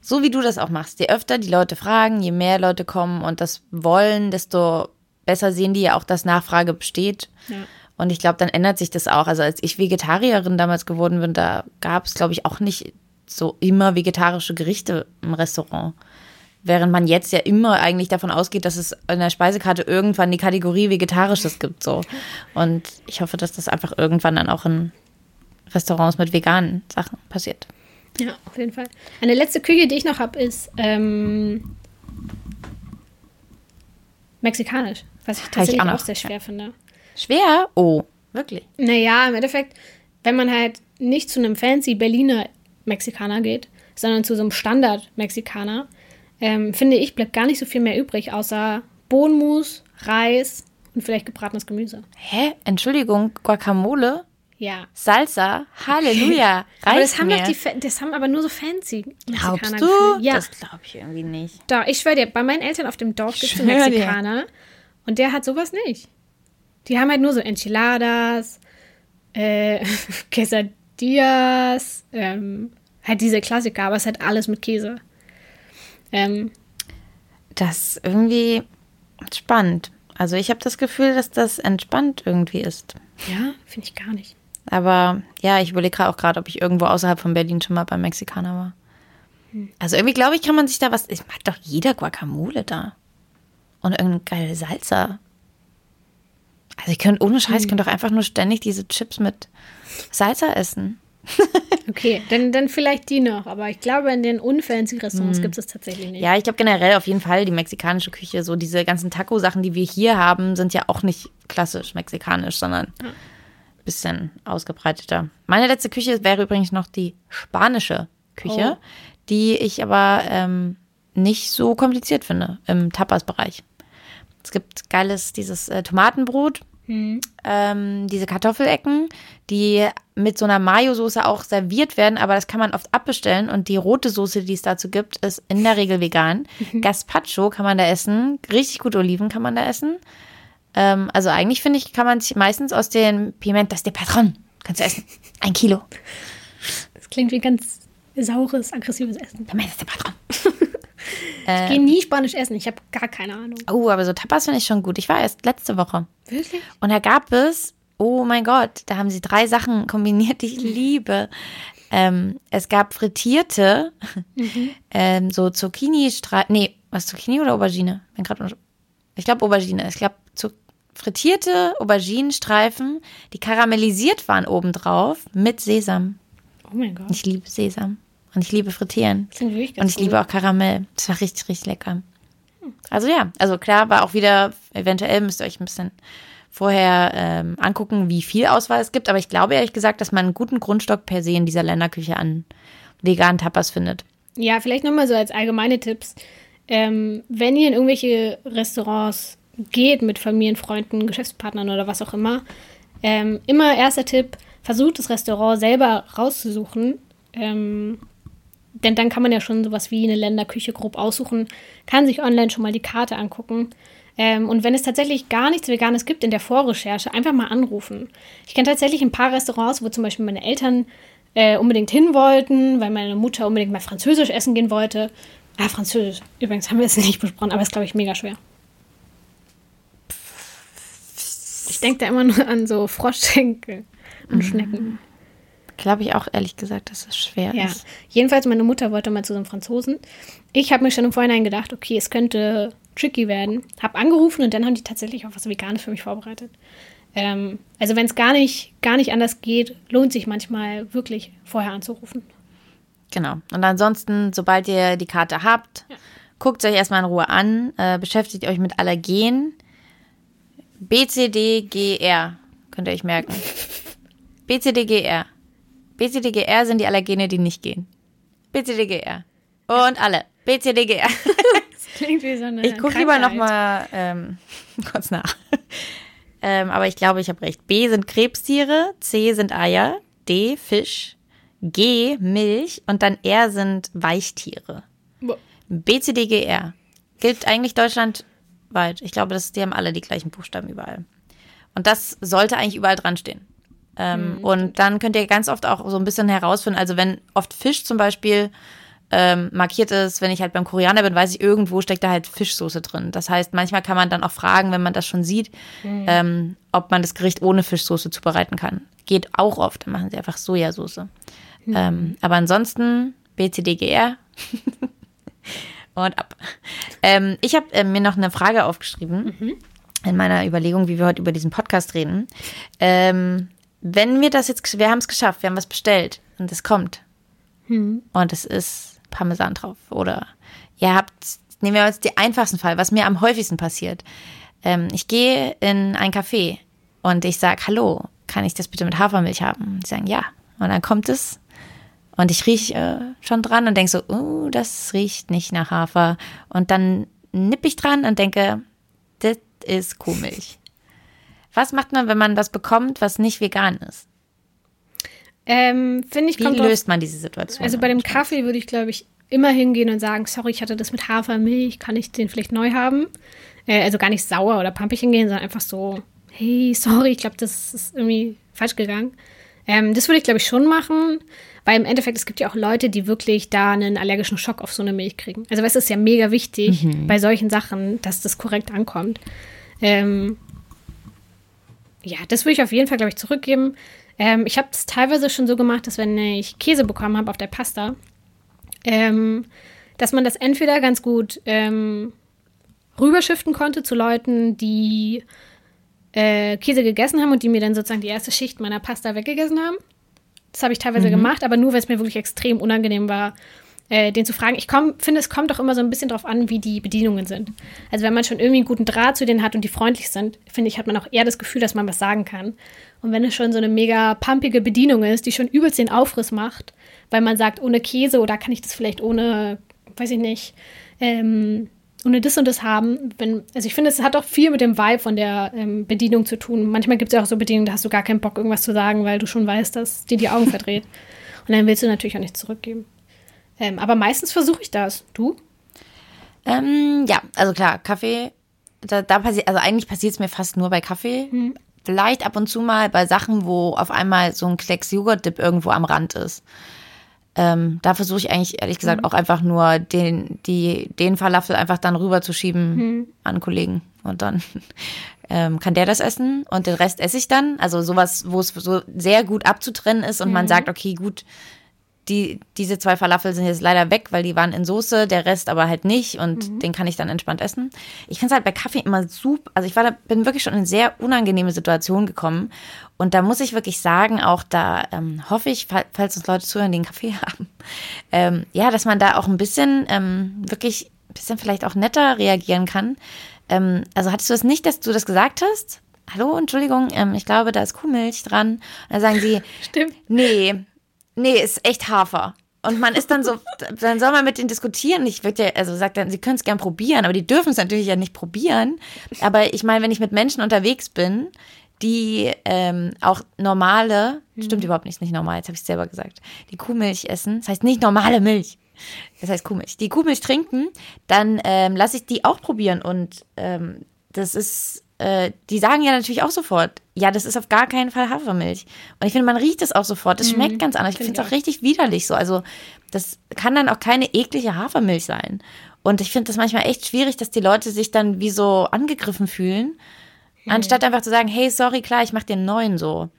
B: so wie du das auch machst, je öfter die Leute fragen, je mehr Leute kommen und das wollen, desto besser sehen die ja auch, dass Nachfrage besteht.
A: Ja.
B: Und ich glaube, dann ändert sich das auch. Also als ich Vegetarierin damals geworden bin, da gab es, glaube ich, auch nicht so immer vegetarische Gerichte im Restaurant. Während man jetzt ja immer eigentlich davon ausgeht, dass es in der Speisekarte irgendwann die Kategorie Vegetarisches gibt. So. Und ich hoffe, dass das einfach irgendwann dann auch in Restaurants mit veganen Sachen passiert.
A: Ja, auf jeden Fall. Eine letzte Küche, die ich noch habe, ist ähm, mexikanisch. Was ich tatsächlich
B: auch
A: auch,
B: noch,
A: sehr schwer finde.
B: Schwer? Oh, wirklich?
A: Naja, im Endeffekt, wenn man halt nicht zu einem fancy Berliner Mexikaner geht, sondern zu so einem Standard-Mexikaner, ähm, finde ich, bleibt gar nicht so viel mehr übrig, außer Bohnenmus, Reis und vielleicht gebratenes Gemüse.
B: Hä? Entschuldigung, Guacamole?
A: Ja.
B: Salsa, Halleluja.
A: Aber das haben doch die, Fa- das haben aber nur so fancy Mexikaner
B: Glaubst du?
A: Ja,
B: Das glaube ich irgendwie nicht.
A: da, ich schwöre dir, bei meinen Eltern auf dem Dorf gibt es einen
B: Schwör dir.
A: Mexikaner und der hat sowas nicht. Die haben halt nur so Enchiladas, äh, Quesadillas, ähm, halt diese Klassiker, aber es ist halt alles mit Käse. Ähm,
B: Das ist irgendwie spannend. Also ich habe das Gefühl, dass das entspannt irgendwie ist.
A: ja, finde ich gar nicht.
B: Aber ja, ich überlege auch gerade, ob ich irgendwo außerhalb von Berlin schon mal beim Mexikaner war. Also irgendwie glaube ich, kann man sich da was. Ich mag doch jeder Guacamole da. Und irgendeine geile Salsa. Also ich könnte ohne Scheiß, ich könnte doch einfach nur ständig diese Chips mit Salsa essen.
A: Okay, dann, dann vielleicht die noch, aber ich glaube, in den unfancy Restaurants gibt es tatsächlich nicht.
B: Hm. Ja, ich glaube generell auf jeden Fall die mexikanische Küche, so diese ganzen Taco-Sachen, die wir hier haben, sind ja auch nicht klassisch mexikanisch, sondern ein bisschen ausgebreiteter. Meine letzte Küche wäre übrigens noch die spanische Küche,
A: Oh.
B: die ich aber ähm, nicht so kompliziert finde im Tapas-Bereich. Es gibt geiles, dieses äh, Tomatenbrot, ähm, diese Kartoffelecken, die mit so einer Mayo-Soße auch serviert werden, aber das kann man oft abbestellen und die rote Soße, die es dazu gibt, ist in der Regel vegan. Gazpacho kann man da essen, richtig gut Oliven kann man da essen. Ähm, also eigentlich finde ich, kann man sich meistens aus den Pimentas de Patron, kannst du essen, ein Kilo.
A: Das klingt wie ganz saures, aggressives Essen.
B: Pimentas de Patron.
A: Ich gehe nie Spanisch essen, ich habe gar keine Ahnung.
B: Oh, aber so Tapas finde ich schon gut. Ich war erst letzte Woche.
A: Wirklich?
B: Und da gab es, oh mein Gott, da haben sie drei Sachen kombiniert, die ich liebe. Ähm, es gab frittierte, ähm, so zucchini streifen nee, was Zucchini oder Aubergine? Bin grad unsch- Ich glaube Aubergine. Ich glaube zu frittierte Auberginenstreifen, die karamellisiert waren obendrauf mit Sesam.
A: Oh mein Gott.
B: Ich liebe Sesam und ich liebe Frittieren.
A: Das klingt wirklich
B: Und
A: ganz
B: ich liebe auch Karamell. Das war richtig, richtig lecker. Also ja, also klar war auch wieder, eventuell müsst ihr euch ein bisschen vorher ähm, angucken, wie viel Auswahl es gibt. Aber ich glaube ehrlich gesagt, dass man einen guten Grundstock per se in dieser Länderküche an veganen Tapas findet.
A: Ja, vielleicht nochmal so als allgemeine Tipps. Ähm, wenn ihr in irgendwelche Restaurants geht mit Familien, Freunden, Geschäftspartnern oder was auch immer, ähm, immer erster Tipp, versucht das Restaurant selber rauszusuchen. Ähm, denn dann kann man ja schon sowas wie eine Länderküche grob aussuchen, kann sich online schon mal die Karte angucken. Ähm, und wenn es tatsächlich gar nichts Veganes gibt in der Vorrecherche, einfach mal anrufen. Ich kenne tatsächlich ein paar Restaurants, wo zum Beispiel meine Eltern äh, unbedingt hin wollten, weil meine Mutter unbedingt mal Französisch essen gehen wollte. Ah, Französisch. Übrigens haben wir es nicht besprochen, aber ist, glaube ich, mega schwer. Ich denke da immer nur an so Froschschenkel und Schnecken.
B: Glaube ich auch ehrlich gesagt, dass es schwer
A: Ja,
B: ist.
A: jedenfalls meine Mutter wollte mal zu so einem Franzosen. Ich habe mir schon im Vorhinein gedacht, okay, es könnte tricky werden. Habe angerufen und dann haben die tatsächlich auch was Veganes für mich vorbereitet. Ähm, also wenn es gar nicht, gar nicht anders geht, lohnt sich manchmal wirklich vorher anzurufen.
B: Genau. Und ansonsten, sobald ihr die Karte habt, guckt es euch erstmal in Ruhe an, äh, beschäftigt euch mit Allergen. BCDGR, könnt ihr euch merken. BCDGR. BCDGR sind die Allergene, die nicht gehen. BCDGR. Und alle. BCDGR.
A: Das klingt wie so eine
B: Ich gucke lieber nochmal ähm, kurz nach. ähm, aber ich glaube, ich habe recht. B sind Krebstiere, C sind Eier, D Fisch, G Milch und dann R sind Weichtiere.
A: Boah.
B: BCDGR gilt eigentlich deutschlandweit. Ich glaube, das, die haben alle die gleichen Buchstaben überall. Und das sollte eigentlich überall dran stehen. Ähm, und dann könnt ihr ganz oft auch so ein bisschen herausfinden, also wenn oft Fisch zum Beispiel ähm, markiert ist, wenn ich halt beim Koreaner bin, weiß ich, irgendwo steckt da halt Fischsoße drin. Das heißt, manchmal kann man dann auch fragen, wenn man das schon sieht, ähm, ob man das Gericht ohne Fischsoße zubereiten kann. Geht auch oft, dann machen sie einfach Sojasauce. Ähm, aber ansonsten BCDGR und ab. Ähm, ich habe äh, mir noch eine Frage aufgeschrieben in meiner Überlegung, wie wir heute über diesen Podcast reden. Ähm, wenn wir das jetzt, wir haben es geschafft, wir haben was bestellt und es kommt und es ist Parmesan drauf oder ihr habt, nehmen wir jetzt den einfachsten Fall, was mir am häufigsten passiert. Ähm, ich gehe in ein Café und ich sage, hallo, kann ich das bitte mit Hafermilch haben? Die sagen, ja. Und dann kommt es und ich rieche äh, schon dran und denke so, uh, das riecht nicht nach Hafer. Und dann nipp ich dran und denke, das ist Kuhmilch. Was macht man, wenn man was bekommt, was nicht vegan ist?
A: Ähm, Finde ich,
B: Wie löst man diese Situation?
A: Also bei dem Kaffee würde ich, glaube ich, immer hingehen und sagen, sorry, ich hatte das mit Hafermilch, kann ich den vielleicht neu haben? Äh, also gar nicht sauer oder pampig hingehen, sondern einfach so, hey, sorry, ich glaube, das ist irgendwie falsch gegangen. Ähm, das würde ich, glaube ich, schon machen, weil im Endeffekt, es gibt ja auch Leute, die wirklich da einen allergischen Schock auf so eine Milch kriegen. Also es ist ja mega wichtig bei solchen Sachen, dass das korrekt ankommt. Ähm, ja, das würde ich auf jeden Fall, glaube ich, zurückgeben. Ähm, ich habe es teilweise schon so gemacht, dass wenn ich Käse bekommen habe auf der Pasta, ähm, dass man das entweder ganz gut ähm, rüberschiften konnte zu Leuten, die äh, Käse gegessen haben und die mir dann sozusagen die erste Schicht meiner Pasta weggegessen haben. Das habe ich teilweise gemacht, aber nur, weil es mir wirklich extrem unangenehm war, äh, den zu fragen. Ich komm, finde, es kommt auch immer so ein bisschen drauf an, wie die Bedienungen sind. Also wenn man schon irgendwie einen guten Draht zu denen hat und die freundlich sind, finde ich, hat man auch eher das Gefühl, dass man was sagen kann. Und wenn es schon so eine mega pumpige Bedienung ist, die schon übelst den Aufriss macht, weil man sagt, ohne Käse oder kann ich das vielleicht ohne, weiß ich nicht, ähm, ohne das und das haben. Wenn, also ich finde, es hat auch viel mit dem Vibe von der ähm, Bedienung zu tun. Manchmal gibt es ja auch so Bedienungen, da hast du gar keinen Bock, irgendwas zu sagen, weil du schon weißt, dass dir die Augen verdreht. Und dann willst du natürlich auch nichts zurückgeben. Ähm, aber meistens versuche ich das. Du?
B: Ähm, ja, also klar, Kaffee, da, da passiert, also eigentlich passiert es mir fast nur bei Kaffee. Vielleicht ab und zu mal bei Sachen, wo auf einmal so ein Klecks Joghurt-Dip irgendwo am Rand ist. Ähm, da versuche ich eigentlich ehrlich gesagt auch einfach nur den, die, den Falafel einfach dann rüberzuschieben an einen Kollegen. Und dann ähm, kann der das essen und den Rest esse ich dann. Also sowas, wo es so sehr gut abzutrennen ist und man sagt, okay, gut, die, diese zwei Falafel sind jetzt leider weg, weil die waren in Soße, der Rest aber halt nicht und den kann ich dann entspannt essen. Ich finde es halt bei Kaffee immer super, also ich war da, bin wirklich schon in sehr unangenehme Situationen gekommen und da muss ich wirklich sagen, auch da ähm, hoffe ich, fall- falls uns Leute zuhören, die einen Kaffee haben, ähm, ja, dass man da auch ein bisschen, ähm, wirklich ein bisschen vielleicht auch netter reagieren kann. Ähm, also hattest du es nicht, dass du das gesagt hast? Hallo, Entschuldigung, ähm, ich glaube, da ist Kuhmilch dran. Und dann sagen sie,
A: Stimmt.
B: Nee, nee, ist echt Hafer. Und man ist dann so, dann soll man mit denen diskutieren. Ich würde ja, also sagt dann, sie können es gern probieren, aber die dürfen es natürlich ja nicht probieren. Aber ich meine, wenn ich mit Menschen unterwegs bin, die ähm, auch normale, stimmt überhaupt nicht, nicht normal, jetzt habe ich es selber gesagt, die Kuhmilch essen, das heißt nicht normale Milch, das heißt Kuhmilch, die Kuhmilch trinken, dann ähm, lasse ich die auch probieren und ähm, das ist, äh, die sagen ja natürlich auch sofort, ja, das ist auf gar keinen Fall Hafermilch. Und ich finde, man riecht es auch sofort, das schmeckt ganz anders. Ich
A: Find
B: finde es auch richtig widerlich so. Also das kann dann auch keine eklige Hafermilch sein. Und ich finde das manchmal echt schwierig, dass die Leute sich dann wie so angegriffen fühlen, anstatt einfach zu sagen, hey, sorry, klar, ich mache dir einen neuen so.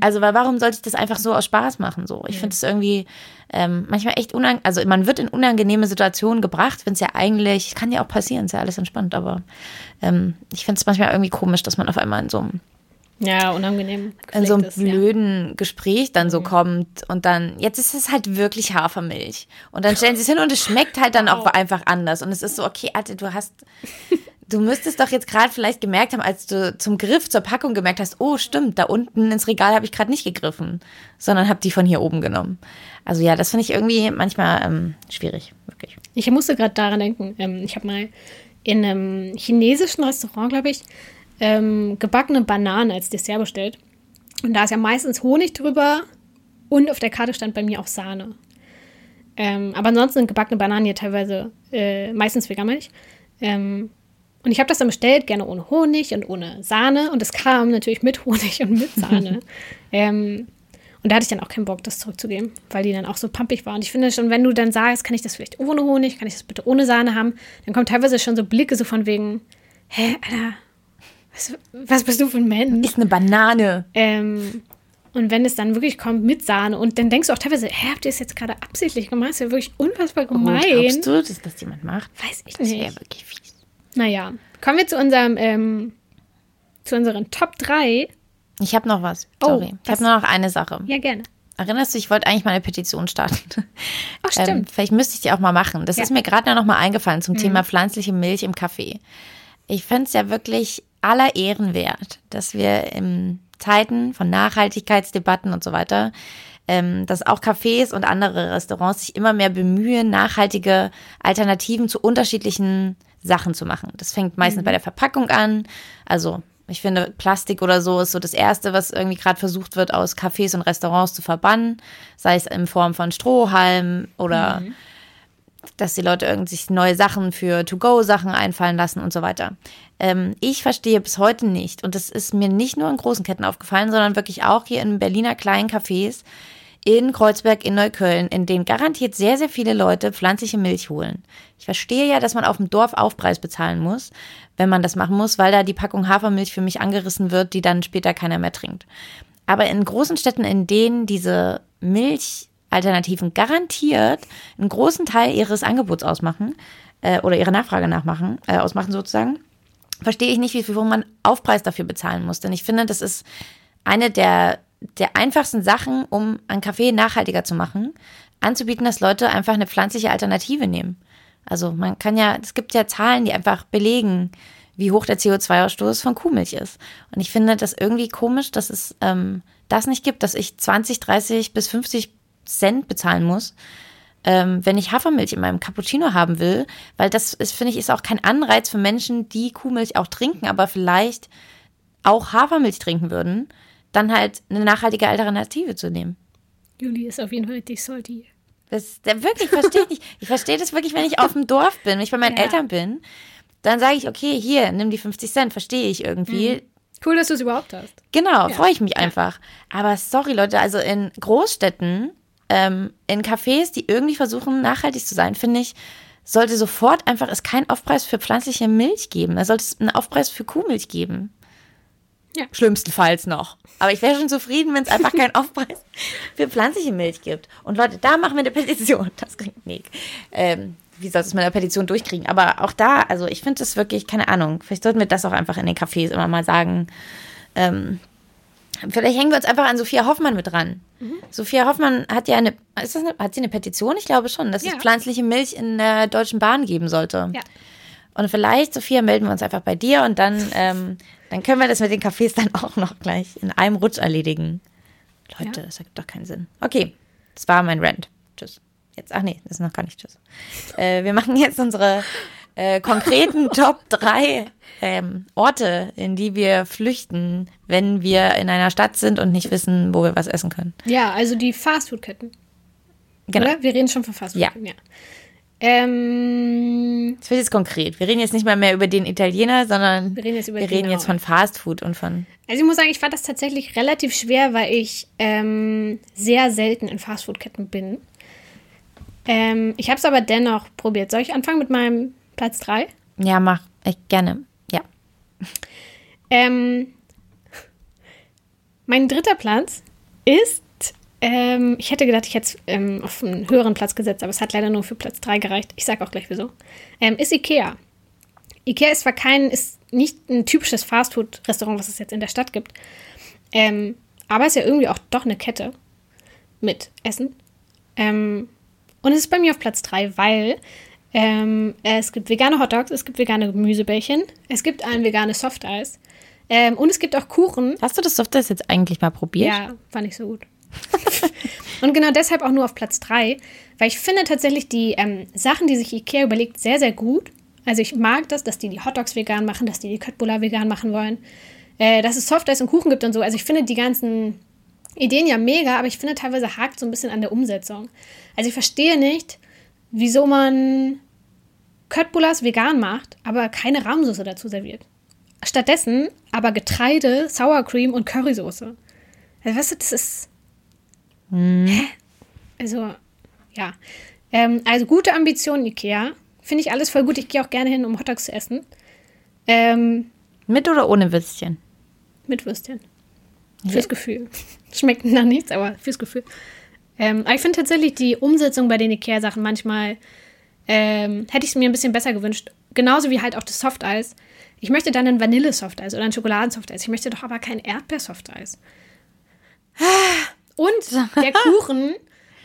B: Also, weil warum sollte ich das einfach so aus Spaß machen? So, ich finde es irgendwie ähm, manchmal echt unangenehm. Also, man wird in unangenehme Situationen gebracht, wenn es ja eigentlich, kann ja auch passieren, ist ja alles entspannt, aber ähm, ich finde es manchmal irgendwie komisch, dass man auf einmal in so einem
A: Ja, unangenehm.
B: in so einem
A: ja.
B: blöden Gespräch dann so kommt und dann, jetzt ist es halt wirklich Hafermilch. Und dann stellen sie es hin und es schmeckt halt dann auch einfach anders. Und es ist so, okay, Alter, du hast, du müsstest doch jetzt gerade vielleicht gemerkt haben, als du zum Griff, zur Packung gemerkt hast, oh, stimmt, da unten ins Regal habe ich gerade nicht gegriffen, sondern habe die von hier oben genommen. Also ja, das finde ich irgendwie manchmal ähm, schwierig, wirklich.
A: Ich musste gerade daran denken, ähm, ich habe mal in einem chinesischen Restaurant, glaube ich, ähm, gebackene Bananen als Dessert bestellt. Und da ist ja meistens Honig drüber und auf der Karte stand bei mir auch Sahne. Ähm, aber ansonsten sind gebackene Bananen ja teilweise äh, meistens vegan, meine ich. Ähm, und ich habe das dann bestellt, gerne ohne Honig und ohne Sahne. Und es kam natürlich mit Honig und mit Sahne. ähm, und da hatte ich dann auch keinen Bock, das zurückzugeben, weil die dann auch so pampig war. Und ich finde schon, wenn du dann sagst, kann ich das vielleicht ohne Honig, kann ich das bitte ohne Sahne haben, dann kommen teilweise schon so Blicke so von wegen, hä, Alter, was, was bist du für ein Mensch?
B: Ist eine Banane.
A: Ähm, und wenn es dann wirklich kommt mit Sahne und dann denkst du auch teilweise, hä, habt ihr es jetzt gerade absichtlich gemacht? Das ist ja wirklich unfassbar
B: Oh,
A: gemein.
B: glaubst du, dass das jemand macht?
A: Weiß ich
B: Das wäre
A: nicht.
B: wirklich fies.
A: Naja, kommen wir zu unserem, ähm, zu unseren Top 3.
B: Ich habe noch was.
A: Oh,
B: Sorry. ich
A: was?
B: habe nur noch eine Sache.
A: Ja, gerne.
B: Erinnerst du, ich wollte eigentlich mal eine Petition starten.
A: Ach, stimmt.
B: Ähm, vielleicht müsste ich die auch mal machen. Das
A: Ja. Mhm.
B: ist mir gerade noch mal eingefallen zum Thema pflanzliche Milch im Kaffee. Ich finde es ja wirklich aller Ehren wert, dass wir in Zeiten von Nachhaltigkeitsdebatten und so weiter, ähm, dass auch Cafés und andere Restaurants sich immer mehr bemühen, nachhaltige Alternativen zu unterschiedlichen Sachen zu machen. Das fängt meistens bei der Verpackung an. Also Ich finde, Plastik oder so ist so das Erste, was irgendwie gerade versucht wird, aus Cafés und Restaurants zu verbannen. Sei es in Form von Strohhalm oder mhm. dass die Leute irgendwie sich neue Sachen für To-Go-Sachen einfallen lassen und so weiter. Ähm, ich verstehe bis heute nicht, und das ist mir nicht nur in großen Ketten aufgefallen, sondern wirklich auch hier in Berliner kleinen Cafés, in Kreuzberg, in Neukölln, in denen garantiert sehr, sehr viele Leute pflanzliche Milch holen. Ich verstehe ja, dass man auf dem Dorf Aufpreis bezahlen muss, wenn man das machen muss, weil da die Packung Hafermilch für mich angerissen wird, die dann später keiner mehr trinkt. Aber in großen Städten, in denen diese Milchalternativen garantiert einen großen Teil ihres Angebots ausmachen äh, oder ihre Nachfrage nachmachen, äh, ausmachen sozusagen, verstehe ich nicht, wie viel man Aufpreis dafür bezahlen muss. Denn ich finde, das ist eine der der einfachsten Sachen, um einen Kaffee nachhaltiger zu machen, anzubieten, dass Leute einfach eine pflanzliche Alternative nehmen. Also man kann ja, es gibt ja Zahlen, die einfach belegen, wie hoch der CO2-Ausstoß von Kuhmilch ist. Und ich finde das irgendwie komisch, dass es ähm, das nicht gibt, dass ich 20, 30 bis 50 Cent bezahlen muss, ähm, wenn ich Hafermilch in meinem Cappuccino haben will, weil das ist, finde ich, ist auch kein Anreiz für Menschen, die Kuhmilch auch trinken, aber vielleicht auch Hafermilch trinken würden dann halt eine nachhaltige Alternative zu nehmen.
A: Juli ist auf jeden Fall richtig salty.
B: Das, das wirklich, verstehe ich nicht. Ich verstehe das wirklich, wenn ich auf dem Dorf bin, wenn ich bei meinen ja. Eltern bin, dann sage ich, okay, hier, nimm die 50 Cent, verstehe ich irgendwie. Mhm.
A: Cool, dass du es überhaupt hast.
B: Genau, ja. freue ich mich einfach. Aber sorry, Leute, also in Großstädten, ähm, in Cafés, die irgendwie versuchen, nachhaltig zu sein, finde ich, sollte sofort einfach es keinen Aufpreis für pflanzliche Milch geben. Da sollte es einen Aufpreis für Kuhmilch geben. Ja. Schlimmstenfalls noch. Aber ich wäre schon zufrieden, wenn es einfach keinen Aufpreis für pflanzliche Milch gibt. Und Leute, da machen wir eine Petition. Das klingt nee. Ähm, wie soll es mit einer Petition durchkriegen? Aber auch da, also ich finde es wirklich, keine Ahnung, vielleicht sollten wir das auch einfach in den Cafés immer mal sagen. Ähm, vielleicht hängen wir uns einfach an Sophia Hoffmann mit dran. Mhm. Sophia Hoffmann hat ja eine, ist das eine, hat sie eine Petition? Ich glaube schon, dass ja. es pflanzliche Milch in der Deutschen Bahn geben sollte. Ja. Und vielleicht, Sophia, melden wir uns einfach bei dir und dann ähm, dann können wir das mit den Cafés dann auch noch gleich in einem Rutsch erledigen. Leute, ja. das ergibt doch keinen Sinn. Okay, das war mein Rant. Tschüss. Jetzt, ach nee, das ist noch gar nicht Tschüss. Äh, wir machen jetzt unsere äh, konkreten Top 3 ähm, Orte, in die wir flüchten, wenn wir in einer Stadt sind und nicht wissen, wo wir was essen können.
A: Ja, also die Fastfood-Ketten. Genau. Oder? Wir reden schon von Fastfood-Ketten, ja. ja.
B: Ähm, das wird jetzt konkret. Wir reden jetzt nicht mal mehr über den Italiener, sondern wir reden jetzt, über wir reden jetzt von Fast Food und von.
A: Also ich muss sagen, ich fand das tatsächlich relativ schwer, weil ich ähm, sehr selten in Fastfood-Ketten bin. Ähm, ich habe es aber dennoch probiert. Soll ich anfangen mit meinem Platz 3?
B: Ja, mach. Ich gerne. Ja.
A: Ähm, mein dritter Platz ist ähm, ich hätte gedacht, ich hätte es ähm, auf einen höheren Platz gesetzt, aber es hat leider nur für Platz 3 gereicht. Ich sage auch gleich wieso. Ähm, ist Ikea. Ikea ist zwar kein, ist nicht ein typisches Fastfood-Restaurant, was es jetzt in der Stadt gibt, ähm, aber es ist ja irgendwie auch doch eine Kette mit Essen. Ähm, und es ist bei mir auf Platz 3, weil ähm, es gibt vegane Hotdogs, es gibt vegane Gemüsebällchen, es gibt ein veganes Softeis ähm, und es gibt auch Kuchen.
B: Hast du das Softeis jetzt eigentlich mal probiert?
A: Ja, fand ich so gut. und genau deshalb auch nur auf Platz 3, weil ich finde tatsächlich die ähm, Sachen, die sich Ikea überlegt, sehr, sehr gut. Also ich mag das, dass die die Hotdogs vegan machen, dass die die Köttbullar vegan machen wollen, äh, dass es Softeis und Kuchen gibt und so. Also ich finde die ganzen Ideen ja mega, aber ich finde teilweise hakt so ein bisschen an der Umsetzung. Also ich verstehe nicht, wieso man Köttbullas vegan macht, aber keine Rahmsoße dazu serviert. Stattdessen aber Getreide, Sour Cream und Currysoße. Also weißt du, das ist hm. Also, ja. Ähm, also gute Ambitionen, Ikea. Finde ich alles voll gut. Ich gehe auch gerne hin, um Hotdogs zu essen. Ähm,
B: mit oder ohne Würstchen?
A: Mit Würstchen. Fürs Gefühl. Schmeckt nach nichts, aber fürs Gefühl. Ähm, aber ich finde tatsächlich die Umsetzung bei den Ikea-Sachen manchmal ähm, hätte ich es mir ein bisschen besser gewünscht. Genauso wie halt auch das Softeis. Ich möchte dann ein Vanille-Softeis oder ein Schokoladensofteis. Ich möchte doch aber kein Erdbeer-Softeis. Und der Kuchen,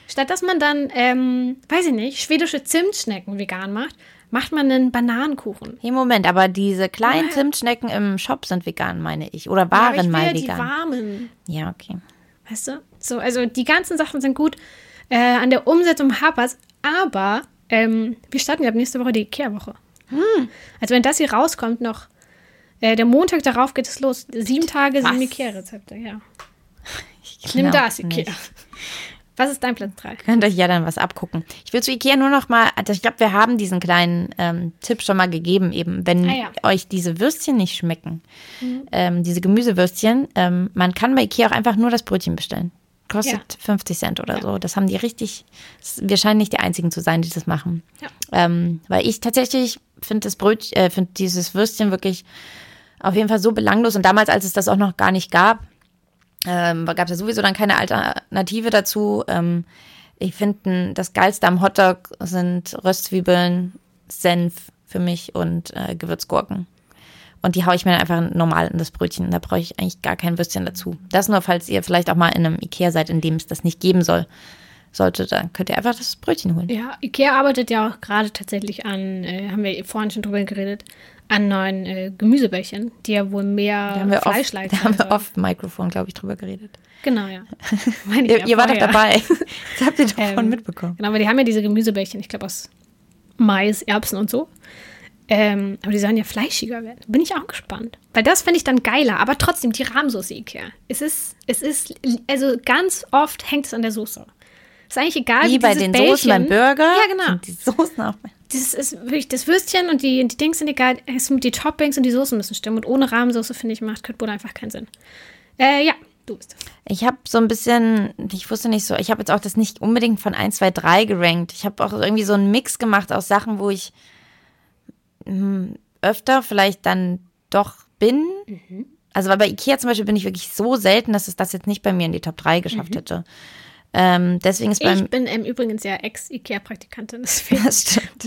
A: statt dass man dann, ähm, weiß ich nicht, schwedische Zimtschnecken vegan macht, macht man einen Bananenkuchen.
B: Hey, Moment, aber diese kleinen Zimtschnecken im Shop sind vegan, meine ich. Oder waren ja, ich mal vegan.
A: die warmen.
B: Ja, okay.
A: Weißt du? So, also die ganzen Sachen sind gut. Äh, an der Umsetzung hapert aber ähm, wir starten ja nächste Woche die Ikea-Woche. Hm. Also wenn das hier rauskommt, noch Äh, der Montag darauf geht es los. Sieben Tage, sieben? Ikea-Rezepte, ja.
B: Ich glaub
A: das, Ikea.
B: nicht.
A: Was ist dein Platz 3?
B: Könnt euch ja dann was abgucken. Ich will zu Ikea nur noch mal, also ich glaube, wir haben diesen kleinen ähm, Tipp schon mal gegeben, eben, wenn
A: Ah, ja.
B: euch diese Würstchen nicht schmecken, ähm, diese Gemüsewürstchen, ähm, man kann bei Ikea auch einfach nur das Brötchen bestellen. Kostet
A: Ja.
B: 50 Cent oder
A: Ja.
B: so. Das haben die richtig, wir scheinen nicht die Einzigen zu sein, die das machen. Ähm, weil ich tatsächlich finde das Brötchen, äh, finde dieses Würstchen wirklich auf jeden Fall so belanglos. Und damals, als es das auch noch gar nicht gab, ähm, gab es ja sowieso dann keine Alternative dazu. Ähm, ich finde, das Geilste am Hotdog sind Röstzwiebeln, Senf für mich und äh, Gewürzgurken. Und die haue ich mir dann einfach normal in das Brötchen. Da brauche ich eigentlich gar kein Würstchen dazu. Das nur, falls ihr vielleicht auch mal in einem Ikea seid, in dem es das nicht geben soll. Sollte, dann könnt ihr einfach das Brötchen holen.
A: Ja, Ikea arbeitet ja auch gerade tatsächlich an, äh, haben wir vorhin schon drüber geredet, an neuen äh, Gemüsebällchen, die ja wohl mehr
B: Da haben wir
A: Fleisch
B: oft,
A: leiten
B: da haben wir oft Mikrofon, glaube ich, drüber geredet.
A: Genau, ja.
B: Ihr,
A: ja
B: ihr wart doch dabei. Das habt ihr davon
A: Ähm,
B: mitbekommen.
A: Genau, aber die haben ja diese Gemüsebällchen, ich glaube aus Mais, Erbsen und so. Ähm, aber die sollen ja fleischiger werden. Bin ich auch gespannt. Weil das finde ich dann geiler. Aber trotzdem, die Rahmsoße Ikea. Es ist, es ist, also ganz oft hängt es an der Soße. Ist eigentlich egal,
B: Wie
A: wie
B: bei den
A: Bällchen,
B: Soßen beim Burger.
A: Ja, genau.
B: sind Die Soßen auch.
A: Das ist wirklich das Würstchen und die, die Dings sind egal. Es, die Toppings und die Soßen müssen stimmen. Und ohne Rahmsoße, finde ich, macht Köttbullar einfach keinen Sinn. Äh, ja, du bist das.
B: Ich habe so ein bisschen, ich wusste nicht so, ich habe jetzt auch das nicht unbedingt von 1, 2, 3 gerankt. Ich habe auch irgendwie so einen Mix gemacht aus Sachen, wo ich hm, öfter vielleicht dann doch bin. Also weil bei Ikea zum Beispiel bin ich wirklich so selten, dass es das jetzt nicht bei mir in die Top 3 geschafft hätte. Ähm, deswegen ist beim.
A: Ich bin ähm, übrigens ja Ex-IKEA-Praktikantin, deswegen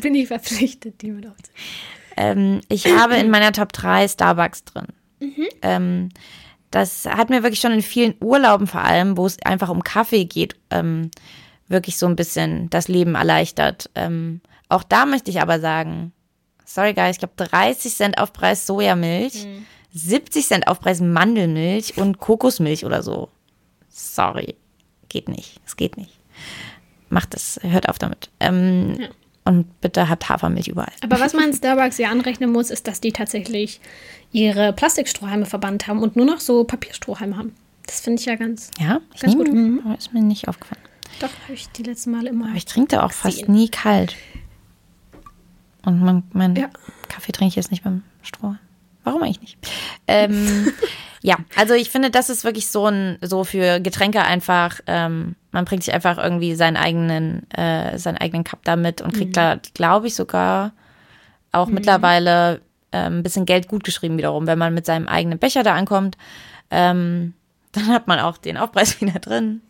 A: bin ich verpflichtet, die mit aufzunehmen.
B: Ähm, ich habe in meiner Top 3 Starbucks drin. Ähm, das hat mir wirklich schon in vielen Urlauben vor allem, wo es einfach um Kaffee geht, ähm, wirklich so ein bisschen das Leben erleichtert. Ähm, auch da möchte ich aber sagen, sorry guys, ich glaube 30 Cent Aufpreis Sojamilch, 70 Cent Aufpreis Mandelmilch und Kokosmilch oder so. Sorry, geht nicht. Es geht nicht. Macht es, hört auf damit. Ähm, Und bitte habt Hafermilch überall.
A: Aber was man Starbucks ja anrechnen muss, ist, dass die tatsächlich ihre Plastikstrohhalme verbannt haben und nur noch so Papierstrohhalme haben. Das finde ich ja ganz.
B: Ja, ich
A: Ganz
B: nehme,
A: gut.
B: Mhm, aber ist mir nicht aufgefallen.
A: Doch, habe ich die letzten Male immer.
B: Aber ich trinke da auch fast
A: Sehen.
B: nie kalt. Und mein, mein
A: Ja.
B: Kaffee trinke ich jetzt nicht beim Stroh. Warum eigentlich nicht? Ähm, ja, also ich finde, das ist wirklich so ein, so für Getränke einfach, ähm, man bringt sich einfach irgendwie seinen eigenen, äh, seinen eigenen Cup da mit und kriegt da, glaube ich, sogar auch mittlerweile ähm, ein bisschen Geld gut geschrieben wiederum, wenn man mit seinem eigenen Becher da ankommt. Ähm, dann hat man auch den Aufpreis wieder drin.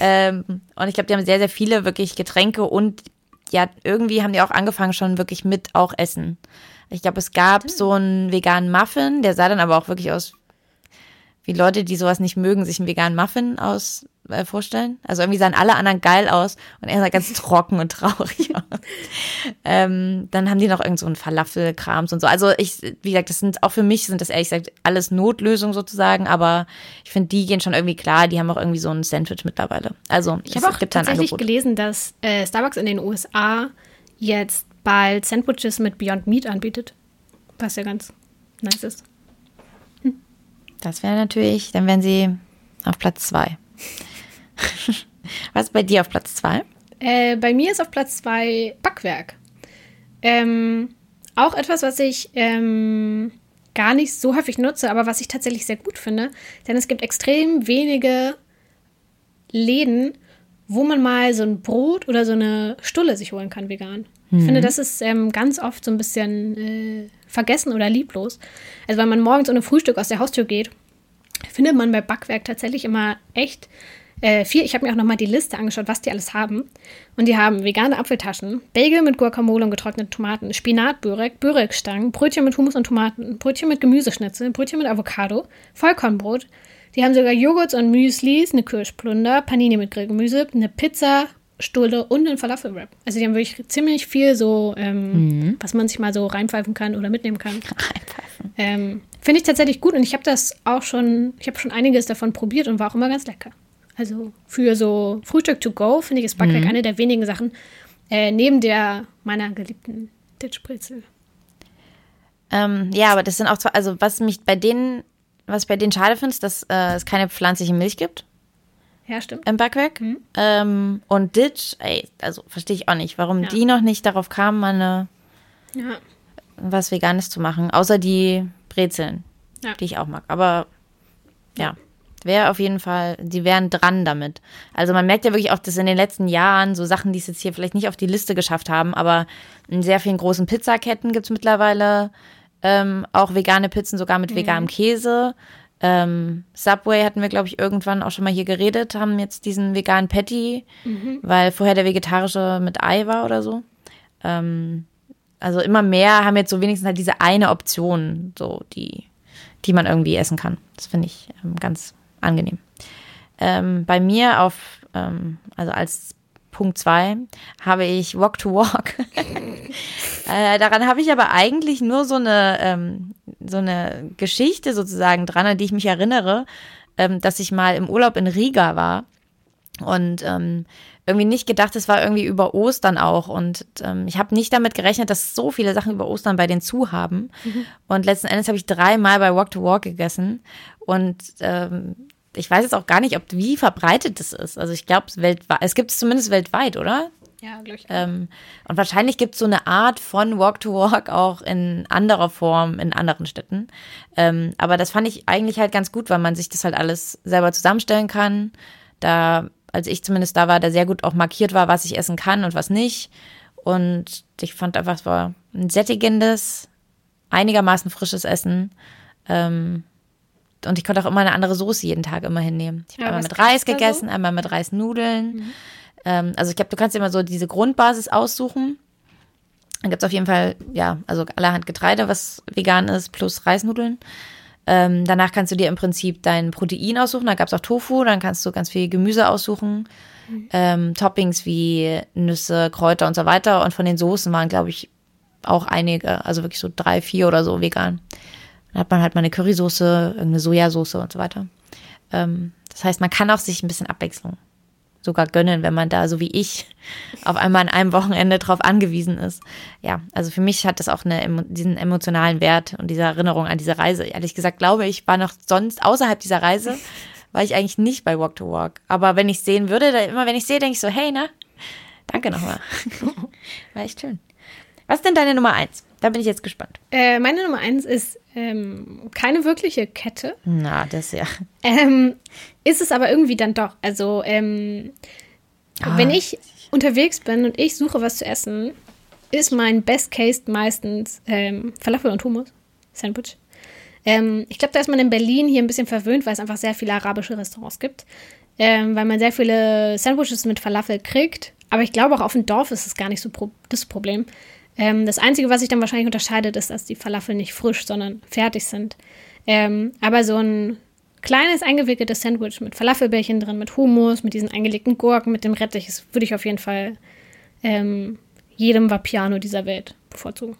B: Ähm, und ich glaube, die haben sehr, sehr viele wirklich Getränke und ja, irgendwie haben die auch angefangen schon wirklich mit auch Essen. Ich glaube, es gab so einen veganen Muffin, der sah dann aber auch wirklich aus wie Leute, die sowas nicht mögen, sich einen veganen Muffin aus äh, vorstellen. Also irgendwie sahen alle anderen geil aus und er sah ganz trocken und traurig aus. ähm, dann haben die noch irgend so einen Falafel-Krams und so. Also ich, wie gesagt, das sind auch für mich sind das ehrlich gesagt alles Notlösungen sozusagen, aber ich finde, die gehen schon irgendwie klar. Die haben auch irgendwie so ein Sandwich mittlerweile. Also
A: Ich habe auch
B: gibt
A: tatsächlich gelesen, dass äh, Starbucks in den USA jetzt bald Sandwiches mit Beyond Meat anbietet. Was ja ganz nice ist.
B: Das wäre natürlich, dann wären sie auf Platz zwei. Was ist bei dir auf Platz zwei?
A: Äh, bei mir ist auf Platz zwei Backwerk. Ähm, auch etwas, was ich ähm, gar nicht so häufig nutze, aber was ich tatsächlich sehr gut finde. Denn es gibt extrem wenige Läden, wo man mal so ein Brot oder so eine Stulle sich holen kann vegan. Ich finde, das ist ähm, ganz oft so ein bisschen äh, vergessen oder lieblos. Also wenn man morgens ohne Frühstück aus der Haustür geht, findet man bei Backwerk tatsächlich immer echt äh, viel. Ich habe mir auch nochmal die Liste angeschaut, was die alles haben. Und die haben vegane Apfeltaschen, Bagel mit Guacamole und getrockneten Tomaten, Spinatbörek, Börekstangen, Brötchen mit Hummus und Tomaten, Brötchen mit Gemüseschnitzel, Brötchen mit Avocado, Vollkornbrot. Die haben sogar Joghurts und Müslis, eine Kirschplunder, Panini mit Grillgemüse, eine Pizza, Stulle und einen Falafel-Wrap. Also die haben wirklich ziemlich viel so, ähm, was man sich mal so reinpfeifen kann oder mitnehmen kann. Ähm, Finde ich tatsächlich gut und ich habe das auch schon, ich habe schon einiges davon probiert und war auch immer ganz lecker. Also für so Frühstück to go finde ich das Backwerk eine der wenigen Sachen, äh, neben der meiner geliebten Ditchbrezel.
B: Ähm, ja, aber das sind auch zwei, also was mich bei denen, was ich bei denen schade finde, ist, dass äh, es keine pflanzliche Milch gibt
A: Ja, stimmt.
B: im Backwerk.
A: Mhm.
B: Ähm, und Ditch, ey, also verstehe ich auch nicht, warum
A: Ja.
B: die noch nicht darauf kamen, mal eine,
A: Ja.
B: was Veganes zu machen, außer die Brezeln,
A: Ja.
B: die ich auch mag. Aber ja, wäre auf jeden Fall, die wären dran damit. Also man merkt ja wirklich auch, dass in den letzten Jahren so Sachen, die es jetzt hier vielleicht nicht auf die Liste geschafft haben, aber in sehr vielen großen Pizzaketten gibt es mittlerweile ähm, auch vegane Pizzen, sogar mit veganem Käse. Ähm, Subway hatten wir, glaube ich, irgendwann auch schon mal hier geredet, haben jetzt diesen veganen Patty, weil vorher der vegetarische mit Ei war oder so. Ähm, also immer mehr haben jetzt so wenigstens halt diese eine Option, so die, die man irgendwie essen kann. Das finde ich ähm, ganz angenehm. Ähm, bei mir auf, ähm, also als Punkt zwei habe ich Walk to Walk. äh, daran habe ich aber eigentlich nur so eine, ähm, so eine Geschichte sozusagen dran, an die ich mich erinnere, ähm, dass ich mal im Urlaub in Riga war und ähm, irgendwie nicht gedacht, es war irgendwie über Ostern auch. Und ähm, ich habe nicht damit gerechnet, dass so viele Sachen über Ostern bei denen zu haben. Und letzten Endes habe ich dreimal bei Walk to Walk gegessen. Und ähm, ich weiß jetzt auch gar nicht, ob wie verbreitet das ist. Also ich glaube, es weltweit, es gibt es zumindest weltweit, oder?
A: Ja, glaube ich.
B: Ähm, und wahrscheinlich gibt es so eine Art von Walk to Walk auch in anderer Form in anderen Städten. Ähm, aber das fand ich eigentlich halt ganz gut, weil man sich das halt alles selber zusammenstellen kann. Da, als ich zumindest da war, da sehr gut auch markiert war, was ich essen kann und was nicht. Und ich fand einfach, es war ein sättigendes, einigermaßen frisches Essen. Ähm, und ich konnte auch immer eine andere Soße jeden Tag immer hinnehmen. Ich habe
A: Ja,
B: einmal mit Reis
A: da so?
B: gegessen, einmal mit Reisnudeln. Ähm, also ich glaube, du kannst dir immer so diese Grundbasis aussuchen. Dann gibt es auf jeden Fall, ja, also allerhand Getreide, was vegan ist, plus Reisnudeln. Ähm, danach kannst du dir im Prinzip dein Protein aussuchen. Da gab es auch Tofu, dann kannst du ganz viel Gemüse aussuchen. Ähm, Toppings wie Nüsse, Kräuter und so weiter. Und von den Soßen waren, glaube ich, auch einige, also wirklich so drei, vier oder so vegan. Dann hat man halt mal eine Currysoße, irgendeine Sojasauce und so weiter. Ähm, das heißt, man kann auch sich ein bisschen Abwechslung sogar gönnen, wenn man da, so wie ich, auf einmal an einem Wochenende drauf angewiesen ist. Ja, also für mich hat das auch eine, diesen emotionalen Wert und diese Erinnerung an diese Reise. Ehrlich gesagt, glaube ich, war noch sonst außerhalb dieser Reise, war ich eigentlich nicht bei Walk to Walk. Aber wenn ich sehen würde, da, immer wenn ich sehe, denke ich so, hey, na, danke nochmal. war echt schön. Was ist denn deine Nummer eins? Da bin ich jetzt gespannt.
A: Äh, meine Nummer eins ist ähm, keine wirkliche Kette.
B: Na, das ja.
A: Ähm, ist es aber irgendwie dann doch. Also, ähm,
B: Ah.
A: wenn ich unterwegs bin und ich suche was zu essen, ist mein Best Case meistens ähm, Falafel und Hummus Sandwich. Ähm, ich glaube, da ist man in Berlin hier ein bisschen verwöhnt, weil es einfach sehr viele arabische Restaurants gibt. Ähm, weil man sehr viele Sandwiches mit Falafel kriegt. Aber ich glaube, auch auf dem Dorf ist es gar nicht so pro das Problem. Ähm, das Einzige, was sich dann wahrscheinlich unterscheidet, ist, dass die Falafel nicht frisch, sondern fertig sind. Ähm, aber so ein kleines eingewickeltes Sandwich mit Falafelbällchen drin, mit Hummus, mit diesen eingelegten Gurken, mit dem Rettich, das würde ich auf jeden Fall ähm, jedem Vapiano dieser Welt bevorzugen.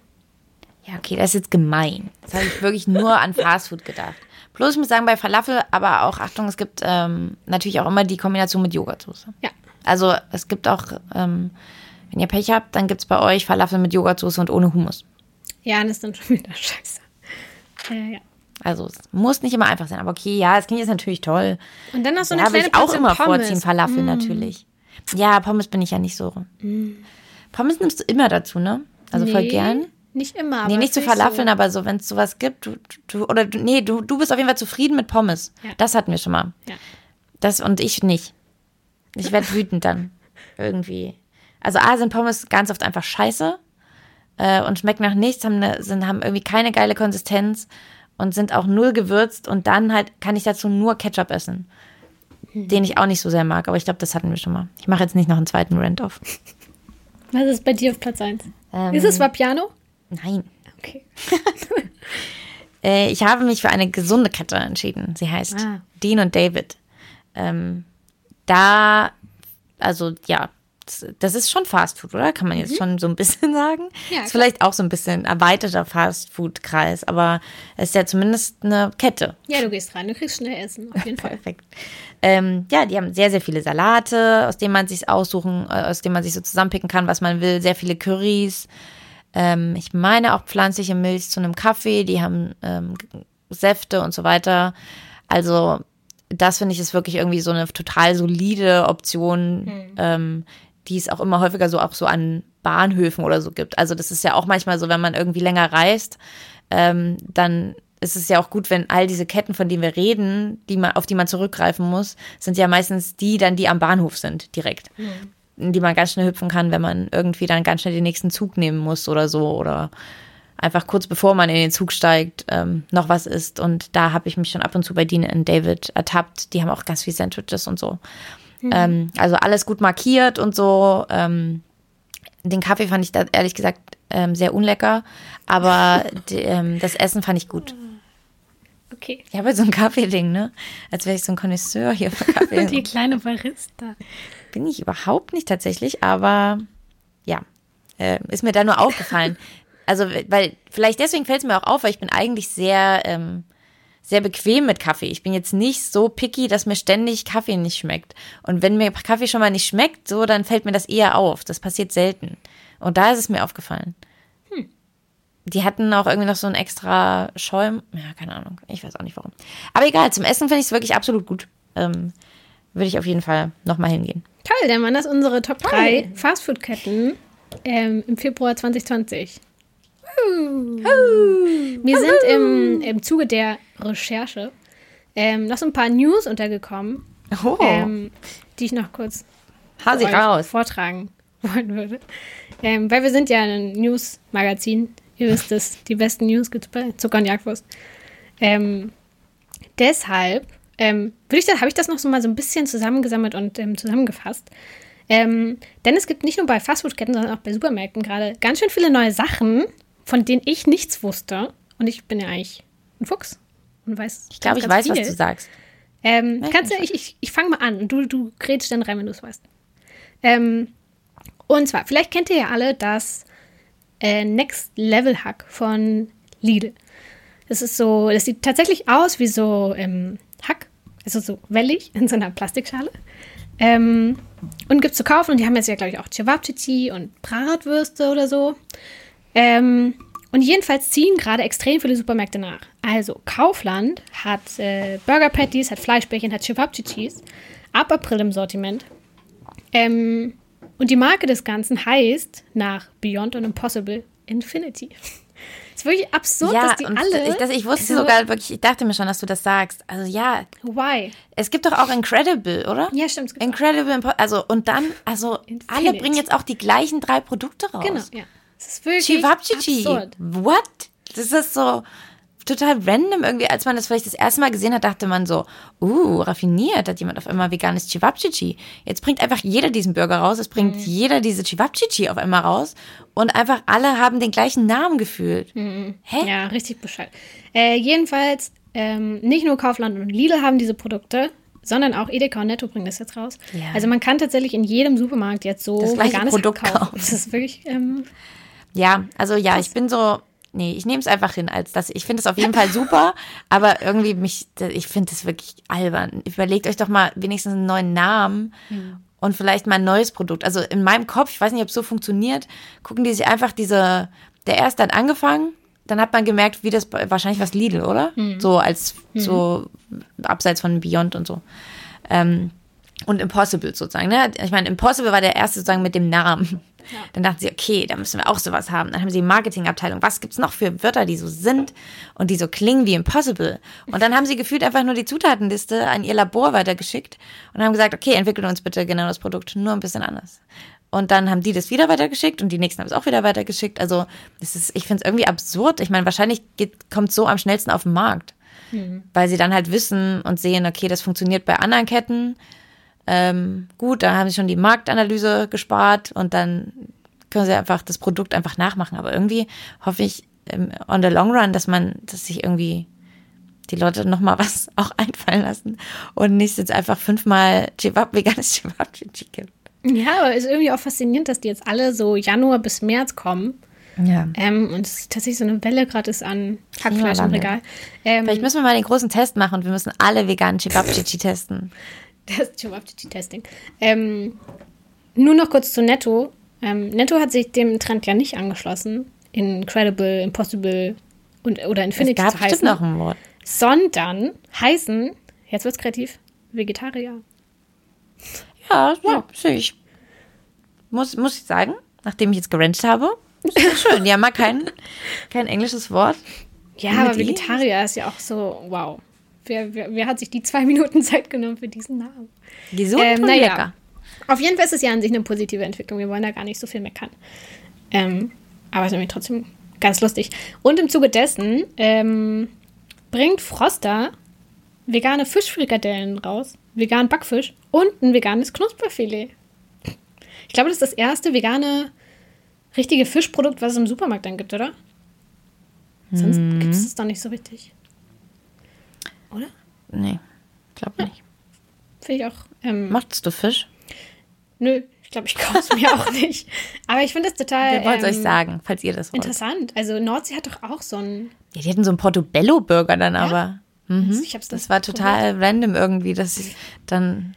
B: Ja, okay, das ist jetzt gemein. Das habe ich wirklich nur an Fastfood gedacht. Bloß ich muss sagen, bei Falafel, aber auch, Achtung, es gibt ähm, natürlich auch immer die Kombination mit Joghurtsoße.
A: Ja.
B: Also es gibt auch, ähm, wenn ihr Pech habt, dann gibt es bei euch Falafel mit Joghurtsoße und ohne Hummus.
A: Ja, das ist dann schon wieder scheiße. Äh, ja.
B: Also es muss nicht immer einfach sein. Aber okay, ja, das klingt jetzt natürlich toll.
A: Und dann noch so eine
B: ja,
A: kleine
B: ich auch immer
A: Pommes.
B: vorziehen, Falafel natürlich. Ja, Pommes bin ich ja nicht so. Pommes nimmst du immer dazu, ne? Also voll
A: Nee,
B: gern.
A: Nicht immer. Aber
B: Nee, nicht zu Falafeln,
A: so.
B: aber so, wenn es sowas gibt, du, du, oder du, nee, du, du bist auf jeden Fall zufrieden mit Pommes.
A: Ja.
B: Das hatten wir schon mal.
A: Ja.
B: Das und ich nicht. Ich werde wütend dann. Irgendwie. Also A sind Pommes ganz oft einfach scheiße äh, und schmecken nach nichts, haben, ne, sind, haben irgendwie keine geile Konsistenz und sind auch null gewürzt und dann halt kann ich dazu nur Ketchup essen. Den ich auch nicht so sehr mag, aber ich glaube, das hatten wir schon mal. Ich mache jetzt nicht noch einen zweiten Rant auf.
A: Was ist bei dir auf Platz 1?
B: Ähm,
A: ist es Vapiano?
B: Nein.
A: Okay.
B: Äh, ich habe mich für eine gesunde Kette entschieden. Sie heißt
A: Ah.
B: Dean und David. Ähm, da, also ja, das, ist schon Fast Food, oder? Kann man jetzt schon so ein bisschen sagen?
A: Mhm. Ja,
B: ist
A: klar.
B: vielleicht auch so ein bisschen erweiterter Fast Food Kreis, aber es ist ja zumindest eine Kette.
A: Ja, du gehst rein, du kriegst schnell Essen, auf jeden Fall.
B: Perfekt. Ähm, ja, die haben sehr, sehr viele Salate, aus denen man sich aussuchen, äh, aus denen man sich so zusammenpicken kann, was man will. Sehr viele Currys. Ähm, ich meine auch pflanzliche Milch zu einem Kaffee, die haben ähm, Säfte und so weiter. Also das finde ich ist wirklich irgendwie so eine total solide Option, mhm. ähm, die es auch immer häufiger so auch so an Bahnhöfen oder so gibt. Also das ist ja auch manchmal so, wenn man irgendwie länger reist, ähm, dann ist es ja auch gut, wenn all diese Ketten, von denen wir reden, die man, auf die man zurückgreifen muss, sind ja meistens die dann, die am Bahnhof sind, direkt. Mhm. In die man ganz schnell hüpfen kann, wenn man irgendwie dann ganz schnell den nächsten Zug nehmen muss oder so oder einfach kurz bevor man in den Zug steigt, ähm, noch was isst. Und da habe ich mich schon ab und zu bei Dean und David ertappt. Die haben auch ganz viel Sandwiches und so. Mhm. Ähm, also alles gut markiert und so. Ähm, den Kaffee fand ich da ehrlich gesagt ähm, sehr unlecker, aber die, ähm, das Essen fand ich gut.
A: Okay.
B: Ich habe halt so ein Kaffee-Ding, ne? Als wäre ich so ein Connoisseur hier für Kaffee.
A: Die kleine Barista.
B: Bin ich überhaupt nicht tatsächlich, aber ja, äh, ist mir da nur aufgefallen. Also, weil, vielleicht deswegen fällt es mir auch auf, weil ich bin eigentlich sehr, ähm, sehr bequem mit Kaffee. Ich bin jetzt nicht so picky, dass mir ständig Kaffee nicht schmeckt. Und wenn mir Kaffee schon mal nicht schmeckt, so, dann fällt mir das eher auf. Das passiert selten. Und da ist es mir aufgefallen. Hm. Die hatten auch irgendwie noch so ein extra Schäum. Ja, keine Ahnung. Ich weiß auch nicht warum. Aber egal, zum Essen finde ich es wirklich absolut gut. Ähm, Würde ich auf jeden Fall nochmal hingehen.
A: Toll, dann waren das unsere Top 3 Fastfood-Ketten ähm, im Februar 2020. Wir sind im, im Zuge der Recherche ähm, noch so ein paar News untergekommen, oh. ähm, die ich noch kurz vortragen wollen würde. Ähm, weil wir sind ja ein News-Magazin. Ihr wisst es, die besten News gibt es bei Zucker und Jagdwurst. Ähm, deshalb ähm, habe ich das noch so mal so ein bisschen zusammengesammelt und ähm, zusammengefasst. Ähm, denn es gibt nicht nur bei Fastfood-Ketten, sondern auch bei Supermärkten gerade ganz schön viele neue Sachen, von denen ich nichts wusste. Und ich bin ja eigentlich ein Fuchs und weiß.
B: Ich glaube, ich weiß, viel. was du sagst.
A: Ähm, kannst du, ich, ich, ich fange mal an und du, du grätst dann rein, wenn du es weißt. Ähm, und zwar, vielleicht kennt ihr ja alle das äh, Next Level Hack von Lidl. Das ist so, das sieht tatsächlich aus wie so ähm, Hack, also so wellig in so einer Plastikschale. Ähm, und gibt es zu kaufen und die haben jetzt ja, glaube ich, auch Cevapcici und Bratwürste oder so. Ähm, und jedenfalls ziehen gerade extrem viele Supermärkte nach. Also Kaufland hat äh, Burger Patties, hat Fleischbällchen, hat Chivapchichis ab April im Sortiment. Ähm, und die Marke des Ganzen heißt nach Beyond and Impossible Infinity. ist wirklich absurd, ja, dass die alle.
B: Ich, das, ich wusste also, sogar wirklich, ich dachte mir schon, dass du das sagst. Also ja.
A: Why?
B: Es gibt doch auch Incredible, oder?
A: Ja, stimmt.
B: Incredible, also und dann, also Infinite. alle bringen jetzt auch die gleichen drei Produkte raus.
A: Genau, ja. Das ist wirklich Chivapchichi. absurd.
B: What? Das ist so total random irgendwie. Als man das vielleicht das erste Mal gesehen hat, dachte man so, uh, raffiniert, hat jemand auf einmal veganes Chivapchichi. Jetzt bringt einfach jeder diesen Burger raus, es bringt mhm. jeder diese Chivapchichi auf einmal raus und einfach alle haben den gleichen Namen gefühlt.
A: Mhm. Hä? Ja, richtig Bescheid. Äh, jedenfalls, ähm, nicht nur Kaufland und Lidl haben diese Produkte, sondern auch Edeka und Netto bringen das jetzt raus. Ja. Also man kann tatsächlich in jedem Supermarkt jetzt so
B: das veganes Produkt kaufen.
A: Das ist wirklich ähm,
B: ja, also ja, Krass. ich bin so, nee, ich nehme es einfach hin als das. Ich finde es auf jeden Fall super, aber irgendwie mich, ich finde es wirklich albern. Überlegt euch doch mal wenigstens einen neuen Namen mhm. und vielleicht mal ein neues Produkt. Also in meinem Kopf, ich weiß nicht, ob es so funktioniert, gucken die sich einfach diese, der erste hat angefangen, dann hat man gemerkt, wie das wahrscheinlich was Lidl, oder? Mhm. So als mhm. so abseits von Beyond und so. Ähm, und Impossible sozusagen. Ne? Ich meine, Impossible war der erste sozusagen mit dem Namen. Ja. Dann dachten sie, okay, da müssen wir auch sowas haben. Dann haben sie die Marketingabteilung. Was gibt es noch für Wörter, die so sind und die so klingen wie impossible? Und dann haben sie gefühlt einfach nur die Zutatenliste an ihr Labor weitergeschickt und haben gesagt, okay, entwickelt uns bitte genau das Produkt, nur ein bisschen anders. Und dann haben die das wieder weitergeschickt und die nächsten haben es auch wieder weitergeschickt. Also, das ist, ich finde es irgendwie absurd. Ich meine, wahrscheinlich kommt es so am schnellsten auf den Markt. Mhm. Weil sie dann halt wissen und sehen, okay, das funktioniert bei anderen Ketten ähm, gut, da haben sie schon die Marktanalyse gespart und dann können sie einfach das Produkt einfach nachmachen. Aber irgendwie hoffe ich ähm, on the long run, dass man, dass sich irgendwie die Leute nochmal was auch einfallen lassen und nicht jetzt einfach fünfmal Chivap, veganes gibt.
A: Ja, aber es ist irgendwie auch faszinierend, dass die jetzt alle so Januar bis März kommen. Ja. Ähm, und es ist tatsächlich so eine Welle gerade ist an Hackfleisch im Regal.
B: Ähm, Vielleicht müssen wir mal den großen Test machen und wir müssen alle veganen Chibabchichi testen.
A: Das Chewabchichi-Testing. Ähm, nur noch kurz zu Netto. Ähm, Netto hat sich dem Trend ja nicht angeschlossen. Incredible, Impossible und, oder Infinity
B: es gab
A: zu heißen,
B: noch ein Wort.
A: sondern heißen, jetzt wird's kreativ, Vegetarier.
B: Ja, ja, sehe ich. Muss, muss ich sagen, nachdem ich jetzt gerancht habe, ist schön. Die haben mal kein, kein englisches Wort.
A: Ja, aber? Vegetarier ist ja auch so, wow. Wer, wer, wer hat sich die zwei Minuten Zeit genommen für diesen Namen?
B: Gesund
A: Ähm,
B: und
A: naja.
B: lecker.
A: Auf jeden Fall ist es ja an sich eine positive Entwicklung. Wir wollen da gar nicht so viel meckern. Ähm, aber es ist irgendwie trotzdem ganz lustig. Und im Zuge dessen ähm, bringt Froster vegane Fischfrikadellen raus, veganen Backfisch und ein veganes Knusperfilet. Ich glaube, das ist das erste vegane, richtige Fischprodukt, was es im Supermarkt dann gibt, oder? Sonst gibt es das doch nicht so richtig. Oder?
B: Nee, glaub nicht.
A: Finde ich auch. Ähm,
B: Machtest du Fisch?
A: Nö, ich glaube, ich kaufe es mir auch nicht. Aber ich finde das total
B: Wer wollte es
A: ähm,
B: euch sagen, falls ihr das wollt?
A: interessant. Also Nordsee hat doch auch so ein.
B: Ja, die hatten so einen Portobello-Burger dann aber. Mhm.
A: Ich hab's
B: Das war total random irgendwie, dass ich dann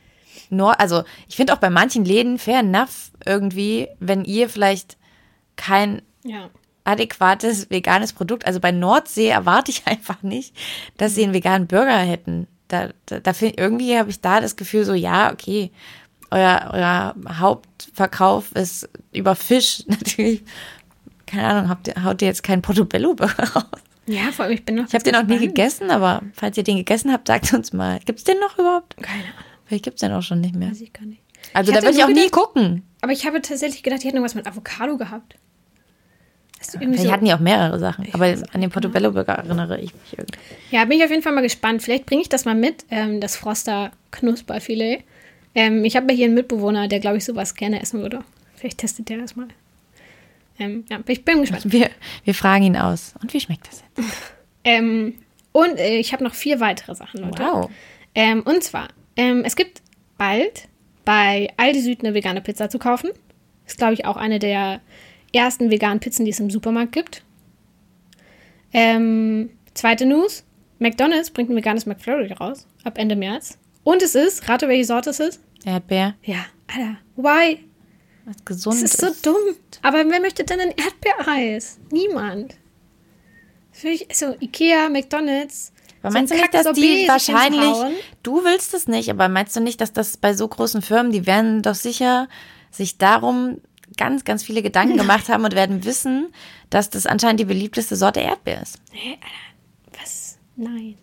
B: nur, also ich finde auch bei manchen Läden fair enough irgendwie, wenn ihr vielleicht kein
A: Ja.
B: Adäquates veganes Produkt, also bei Nordsee erwarte ich einfach nicht, dass sie einen veganen Burger hätten. Da, da, da find, irgendwie habe ich da das Gefühl so, ja, okay, euer, euer Hauptverkauf ist über Fisch natürlich. Keine Ahnung, habt ihr, haut ihr jetzt keinen Portobello-Burger raus?
A: Ja, vor allem, ich bin noch.
B: Ich habe den noch nie gegessen, aber falls ihr den gegessen habt, sagt uns mal. Gibt's den noch überhaupt?
A: Keine Ahnung,
B: Vielleicht gibt's den auch schon nicht mehr.
A: weiß ich gar nicht.
B: Also
A: Ich
B: da würde ich auch nie
A: gedacht-
B: gucken.
A: Aber ich habe tatsächlich gedacht, die hätten irgendwas mit Avocado gehabt.
B: Vielleicht
A: so,
B: hatten die auch mehrere Sachen. Aber an den Portobello-Burger erinnere ich mich irgendwie.
A: ja, bin ich auf jeden Fall mal gespannt. Vielleicht bringe ich das mal mit, ähm, das Froster Knusperfilet. Ähm, ich habe ja hier einen Mitbewohner, der, glaube ich, sowas gerne essen würde. Vielleicht testet der das mal. Ähm, ja, ich bin gespannt.
B: Wir, wir fragen ihn aus. Und wie schmeckt das jetzt?
A: Ähm, und äh, ich habe noch vier weitere Sachen, Leute.
B: Wow.
A: Ähm, und zwar, ähm, es gibt bald bei Aldi Süd eine vegane Pizza zu kaufen. Ist, glaube ich, auch eine der ersten veganen Pizzen, die es im Supermarkt gibt. Ähm, zweite News: McDonald's bringt ein veganes McFlurry raus ab Ende März. Und es ist, rate, welche Sorte es ist?
B: Erdbeer,
A: Ja, Alter, why?
B: was gesund
A: Das ist so dumm. Aber wer möchte denn ein Erdbeereis? Niemand. So, Ikea, McDonald's.
B: Aber
A: so ein
B: meinst du nicht, dass die wahrscheinlich, du willst es nicht, aber meinst du nicht, dass das bei so großen Firmen, die werden doch sicher sich darum ganz, ganz viele Gedanken gemacht haben und werden wissen, dass das anscheinend die beliebteste Sorte Erdbeer ist.
A: Hä, Alter, was? Nein.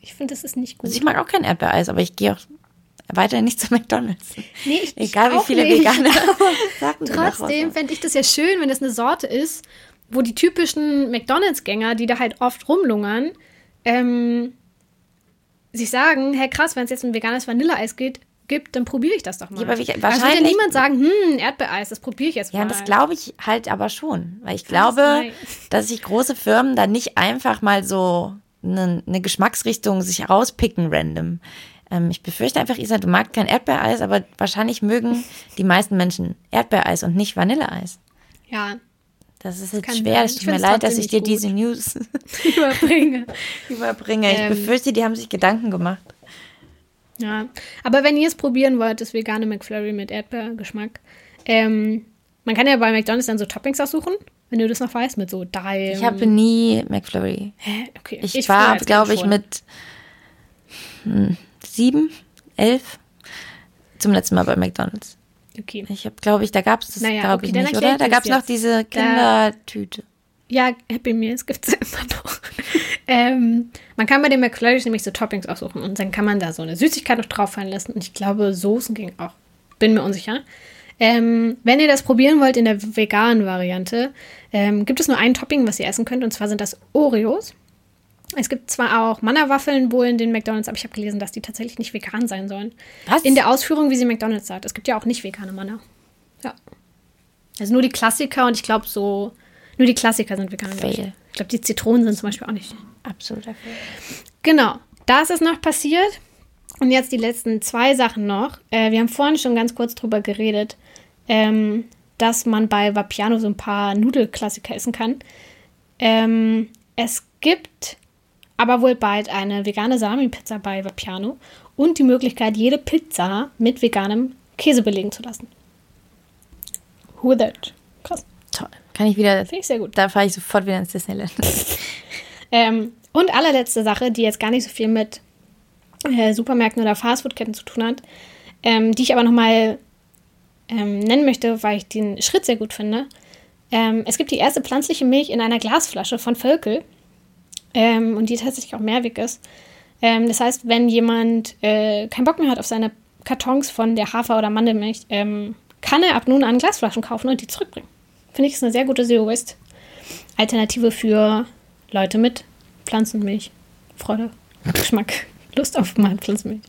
A: Ich finde, das ist nicht gut.
B: Also ich mag auch kein Erdbeereis, aber ich gehe auch weiterhin nicht zu McDonalds.
A: Nee, ich,
B: Egal wie viele
A: nicht.
B: vegane
A: Aber
B: Sachen sie noch
A: Trotzdem fände ich das ja schön, wenn das eine Sorte ist, wo die typischen McDonalds-Gänger, die da halt oft rumlungern, ähm, sich sagen, hey krass, wenn es jetzt ein veganes Vanilleeis geht, gibt, dann probiere ich das doch mal.
B: Ja, aber wie-
A: Also wird ja
B: wahrscheinlich-
A: niemand sagen, hm, Erdbeereis, das probiere ich jetzt
B: Ja,
A: mal.
B: das glaube ich halt aber schon. Weil ich glaube,
A: nein.
B: dass sich große Firmen da nicht einfach mal so eine, eine Geschmacksrichtung sich rauspicken random. Ähm, ich befürchte einfach, Isa, du magst kein Erdbeereis, aber wahrscheinlich mögen die meisten Menschen Erdbeereis und nicht Vanilleeis.
A: Ja,
B: Das ist jetzt
A: kann
B: schwer. Es tut mir leid, dass ich dir
A: nicht
B: diese News
A: überbringe.
B: überbringe. Ich
A: Ähm.
B: befürchte, die haben sich Gedanken gemacht.
A: Ja, aber wenn ihr es probieren wollt, das vegane McFlurry mit Erdbeergeschmack, ähm, man kann ja bei McDonalds dann so Toppings aussuchen, wenn du das noch weißt, mit so Daim.
B: Ich habe nie McFlurry.
A: Hä? Okay.
B: Ich,
A: früher
B: war, glaube ich, mit hm, sieben, elf zum letzten Mal bei McDonalds.
A: Okay.
B: Ich habe, glaube ich, da gab es das,
A: Naja,
B: glaube
A: okay,
B: ich, nicht, oder? Da
A: ich
B: gab es noch diese Kindertüte.
A: Ja, Happy Meals gibt es immer noch. ähm, man kann bei den McFlurries nämlich so Toppings aussuchen und dann kann man da so eine Süßigkeit noch drauf fallen lassen und ich glaube, Soßen ging auch. Bin mir unsicher. Ähm, wenn ihr das probieren wollt in der veganen Variante, ähm, gibt es nur ein Topping, was ihr essen könnt und zwar sind das Oreos. Es gibt zwar auch Manna-Waffeln wohl in den McDonalds, aber ich habe gelesen, dass die tatsächlich nicht vegan sein sollen.
B: Was?
A: In der Ausführung, wie sie McDonalds sagt. Es gibt ja auch nicht vegane Manna. Ja. Also nur die Klassiker und ich glaube so, nur die Klassiker sind vegan.
B: Fail.
A: ich glaube, die Zitronen sind zum Beispiel auch nicht.
B: Absoluter Fail.
A: Genau, das ist noch passiert. Und jetzt die letzten zwei Sachen noch. Äh, wir haben vorhin schon ganz kurz drüber geredet, ähm, dass man bei Vapiano so ein paar Nudelklassiker essen kann. Ähm, es gibt aber wohl bald eine vegane Salami-Pizza bei Vapiano und die Möglichkeit, jede Pizza mit veganem Käse belegen zu lassen. Who that? Krass.
B: Kann ich wieder.
A: Finde ich sehr gut.
B: Da fahre ich sofort wieder ins Disneyland.
A: Ähm, und allerletzte Sache, die jetzt gar nicht so viel mit äh, Supermärkten oder Fastfoodketten zu tun hat, ähm, die ich aber nochmal ähm, nennen möchte, weil ich den Schritt sehr gut finde. Ähm, es gibt die erste pflanzliche Milch in einer Glasflasche von Völkel ähm, und die tatsächlich auch mehrweg ist. Ähm, das heißt, wenn jemand äh, keinen Bock mehr hat auf seine Kartons von der Hafer- oder Mandelmilch, ähm, kann er ab nun an Glasflaschen kaufen und die zurückbringen. Finde ich, ist eine sehr gute Zero-Waste-Alternative für Leute mit Pflanzenmilch. Freude, Geschmack, Lust auf mal Pflanzenmilch.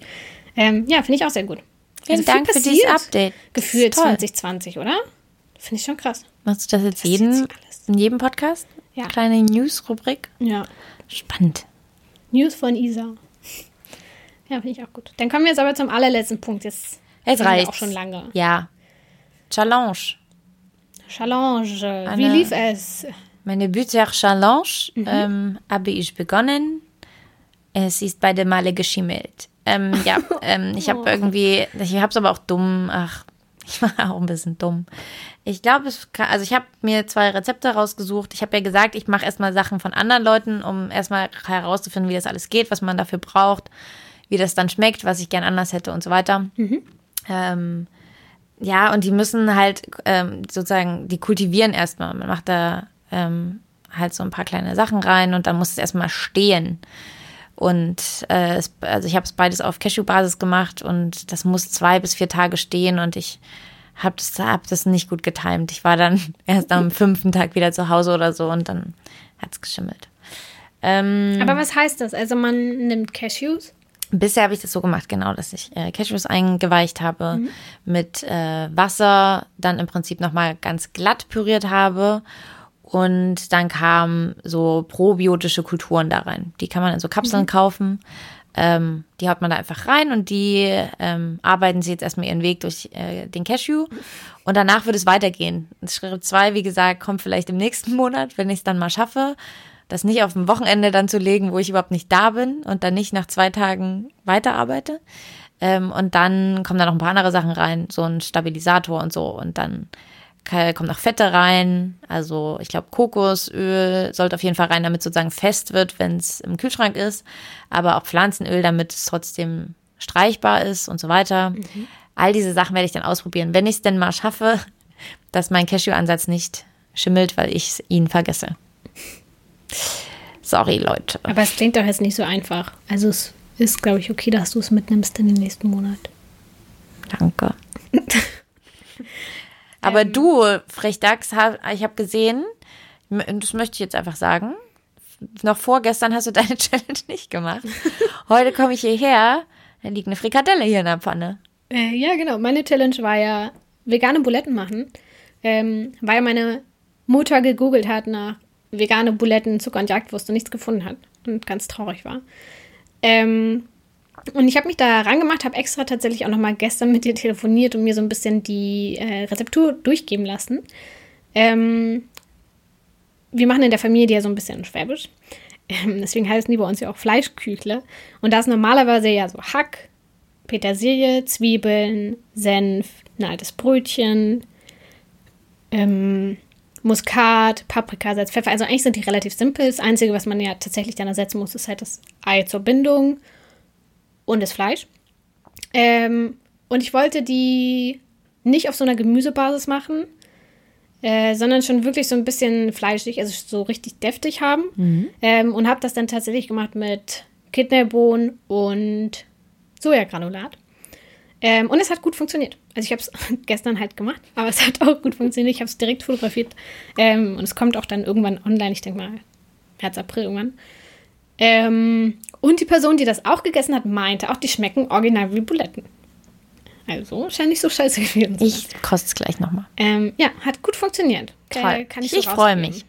A: Ähm, ja, finde ich auch sehr gut.
B: Vielen
A: Also
B: Dank für dieses Update.
A: Gefühlt
B: Toll.
A: 2020, oder? Finde ich schon krass.
B: Machst du das jetzt jeden,
A: jetzt
B: in jedem Podcast?
A: Ja.
B: Kleine News-Rubrik?
A: Ja.
B: Spannend.
A: News von Isa. Ja, finde ich auch gut. Dann kommen wir jetzt aber zum allerletzten Punkt. Jetzt wir
B: reicht.
A: auch schon lange.
B: Ja. Challenge.
A: Challenge. Wie
B: Eine-
A: lief es?
B: Meine Bücher-Challenge ähm, habe ich begonnen. Es ist beide Male geschimmelt. Ähm, ja, ähm, ich habe irgendwie, ich habe es aber auch dumm, ach, ich war auch ein bisschen dumm. Ich glaube, es kann, also ich habe mir zwei Rezepte rausgesucht. Ich habe ja gesagt, ich mache erstmal Sachen von anderen Leuten, um erstmal herauszufinden, wie das alles geht, was man dafür braucht, wie das dann schmeckt, was ich gern anders hätte und so weiter. Ähm, ja, und die müssen halt ähm, sozusagen, die kultivieren erstmal. Man macht da ähm, halt so ein paar kleine Sachen rein und dann muss es erstmal stehen. Und äh, es, also ich habe es beides auf Cashew-Basis gemacht und das muss zwei bis vier Tage stehen und ich habe das, hab das nicht gut getimt. Ich war dann erst am fünften Tag wieder zu Hause oder so und dann hat es geschimmelt. Ähm,
A: Aber was heißt das? Also man nimmt Cashews.
B: Bisher habe ich das so gemacht, genau, dass ich äh, Cashews eingeweicht habe, mit äh, Wasser, dann im Prinzip nochmal ganz glatt püriert habe und dann kamen so probiotische Kulturen da rein. Die kann man in so Kapseln kaufen. Ähm, die haut man da einfach rein und die ähm, arbeiten sie jetzt erstmal ihren Weg durch äh, den Cashew. Und danach wird es weitergehen. Schritt zwei, wie gesagt, kommt vielleicht im nächsten Monat, wenn ich es dann mal schaffe, das nicht auf dem Wochenende dann zu legen, wo ich überhaupt nicht da bin und dann nicht nach zwei Tagen weiterarbeite. Ähm, und dann kommen da noch ein paar andere Sachen rein, so ein Stabilisator und so. Und dann kommen noch Fette rein. Also ich glaube, Kokosöl sollte auf jeden Fall rein, damit sozusagen fest wird, wenn es im Kühlschrank ist. Aber auch Pflanzenöl, damit es trotzdem streichbar ist und so weiter. All diese Sachen werde ich dann ausprobieren, wenn ich es denn mal schaffe, dass mein Cashew-Ansatz nicht schimmelt, weil ich ihn vergesse. Sorry, Leute.
A: Aber es klingt doch jetzt nicht so einfach. Also es ist, glaube ich, okay, dass du es mitnimmst in den nächsten Monat.
B: Danke. Aber du, Frechdachs, ich habe gesehen, das möchte ich jetzt einfach sagen, noch vorgestern hast du deine Challenge nicht gemacht. Heute komme ich hierher, da liegt eine Frikadelle hier in der Pfanne.
A: Äh, ja, genau. Meine Challenge war ja vegane Buletten machen, ähm, weil meine Mutter gegoogelt hat nach vegane Buletten, Zucker und Jagdwurst und nichts gefunden hat und ganz traurig war. Ähm, und ich habe mich da rangemacht, habe extra tatsächlich auch noch mal gestern mit dir telefoniert und mir so ein bisschen die äh, Rezeptur durchgeben lassen. Ähm, wir machen in der Familie ja so ein bisschen Schwäbisch. Ähm, deswegen heißen die bei uns ja auch Fleischküchle. Und da ist normalerweise ja so Hack, Petersilie, Zwiebeln, Senf, ein altes Brötchen, ähm, Muskat, Paprika, Salz, Pfeffer. Also eigentlich sind die relativ simpel. Das Einzige, was man ja tatsächlich dann ersetzen muss, ist halt das Ei zur Bindung und das Fleisch. Ähm, und ich wollte die nicht auf so einer Gemüsebasis machen, äh, sondern schon wirklich so ein bisschen fleischig, also so richtig deftig haben. Ähm, und habe das dann tatsächlich gemacht mit Kidneybohnen und Sojagranulat. Ähm, und es hat gut funktioniert. Also ich habe es gestern halt gemacht, aber es hat auch gut funktioniert. Ich habe es direkt fotografiert. Ähm, und es kommt auch dann irgendwann online, ich denke mal März, April irgendwann. Ähm, und die Person, die das auch gegessen hat, meinte auch, die schmecken original wie Buletten. Also scheint nicht so scheiße gewesen zu sein.
B: Ich koste es gleich nochmal.
A: Ähm, ja, hat gut funktioniert.
B: Toll.
A: Äh, kann ich so
B: ich freue mich.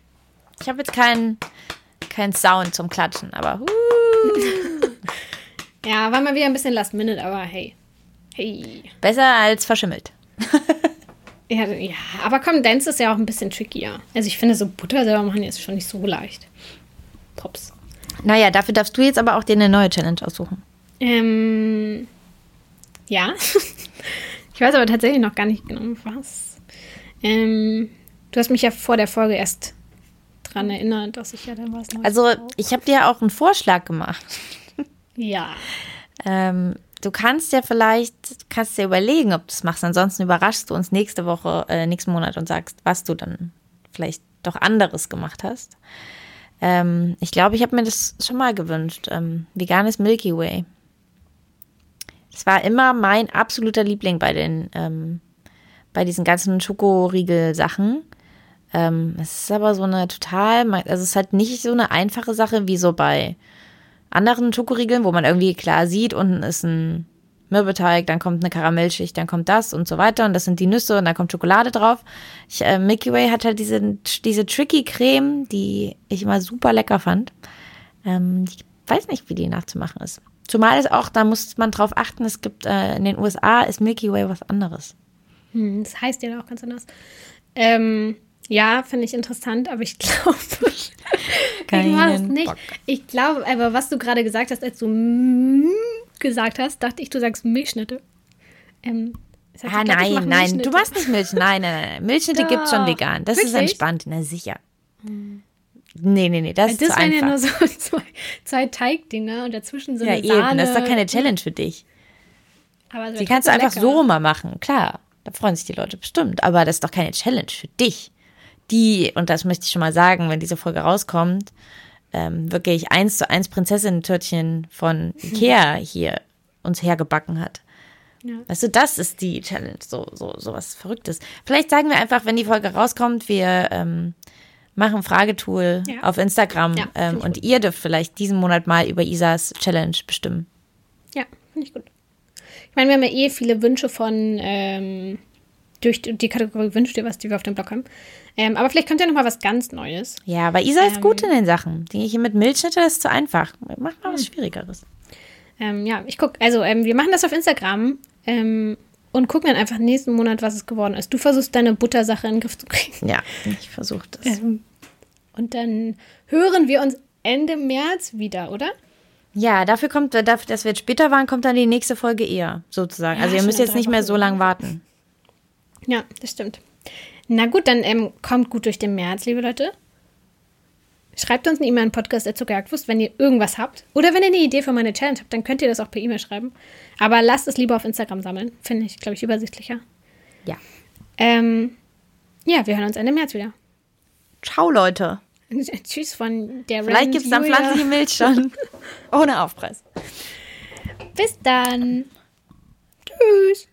B: Ich habe jetzt keinen kein Sound zum Klatschen, aber huh,
A: Ja, war mal wieder ein bisschen last minute, aber hey. Hey.
B: besser als verschimmelt.
A: Ja, ja, aber Kondens ist ja auch ein bisschen trickier. Also ich finde, so Butter selber machen ist schon nicht so leicht. Pops.
B: Naja, dafür darfst du jetzt aber auch dir eine neue Challenge aussuchen.
A: Ähm, ja. ich weiß aber tatsächlich noch gar nicht genau, was. Ähm, Du hast mich ja vor der Folge erst dran erinnert, dass ich ja dann was Neues
B: Also, ich habe dir auch einen Vorschlag gemacht.
A: Ja.
B: Ähm, du kannst ja vielleicht, kannst dir überlegen, ob du es machst. Ansonsten überraschst du uns nächste Woche, äh, nächsten Monat und sagst, was du dann vielleicht doch anderes gemacht hast. Ähm, ich glaube, ich habe mir das schon mal gewünscht. Ähm, veganes Milky Way. Das war immer mein absoluter Liebling bei den, ähm, bei diesen ganzen Schokoriegel-Sachen. Ähm, es ist aber so eine total, also es ist halt nicht so eine einfache Sache wie so bei anderen Schokoriegeln, wo man irgendwie klar sieht, unten ist ein Mürbeteig, dann kommt eine Karamellschicht, dann kommt das und so weiter und das sind die Nüsse und dann kommt Schokolade drauf. Ich, äh, Milky Way hat halt diese, diese tricky Creme, die ich immer super lecker fand. Ähm, ich weiß nicht, wie die nachzumachen ist. Zumal es auch, da muss man drauf achten, es gibt äh, in den USA ist Milky Way was anderes.
A: Hm, das heißt ja auch ganz anders. Ähm, ja, finde ich interessant, aber ich glaube, ich mache es nicht.
B: Bock.
A: Ich glaube, aber was du gerade gesagt hast, als du mm gesagt hast, dachte ich, du sagst Milchschnitte. Ähm, das heißt,
B: Ah,
A: ich glaub,
B: nein, nein, du machst nicht Milch. Nein, nein, nein. Milchschnitte
A: Doch.
B: gibt's schon vegan. Das ist
A: Wirklich?
B: entspannt, na sicher. Nee, nee, nee, das ist
A: Das
B: zu
A: wären
B: einfach.
A: ja nur so zwei, zwei Teigdinger und dazwischen so
B: ja,
A: eine
B: eben,
A: Sahne.
B: das ist doch keine Challenge für dich.
A: Aber
B: Die kannst du einfach so mal machen, klar. Da freuen sich die Leute bestimmt. Aber das ist doch keine Challenge für dich. Die, und das möchte ich schon mal sagen, wenn diese Folge rauskommt, ähm, wirklich eins zu eins Prinzessinnen-Törtchen von Ikea hier uns hergebacken hat.
A: Ja.
B: Weißt du, das ist die Challenge, so, so, so was Verrücktes. Vielleicht sagen wir einfach, wenn die Folge rauskommt, wir ähm, machen Fragetool
A: Ja.
B: auf Instagram
A: Ja,
B: ähm, und ihr dürft vielleicht diesen Monat mal über Isas Challenge bestimmen.
A: Ja, finde ich gut. Ich meine, wir haben ja eh viele Wünsche von ähm, durch die Kategorie Wünsch dir was, die wir auf dem Blog haben. Ähm, aber vielleicht kommt ja noch mal was ganz Neues.
B: Ja, aber Isa ist
A: Ähm.
B: gut in den Sachen. Die hier mit Milchschnitte ist zu einfach. Mach mal was Schwierigeres.
A: Ähm, ja, ich gucke, also ähm, wir machen das auf Instagram ähm, und gucken dann einfach nächsten Monat, was es geworden ist. Du versuchst deine Buttersache in den Griff zu kriegen.
B: Ja, ich versuche das.
A: Und dann hören wir uns Ende März wieder, oder?
B: Ja, dafür kommt, dafür, dass wir jetzt später waren, kommt dann die nächste Folge eher, sozusagen.
A: Ja,
B: also ihr müsst jetzt nicht mehr so lange warten.
A: Ja, das stimmt. Na gut, dann ähm, kommt gut durch den März, liebe Leute. Schreibt uns eine E-Mail an podcast.zuckerjagdwurst, wenn ihr irgendwas habt. Oder wenn ihr eine Idee für meine Challenge habt, dann könnt ihr das auch per E-Mail schreiben. Aber lasst es lieber auf Instagram sammeln. Finde ich, glaube ich, übersichtlicher.
B: Ja.
A: Ähm, ja, wir hören uns Ende März wieder.
B: Ciao, Leute.
A: Tschüss von der
B: Vielleicht gibt es dann pflanzliche Milch schon. Ohne Aufpreis.
A: Bis dann. Tschüss.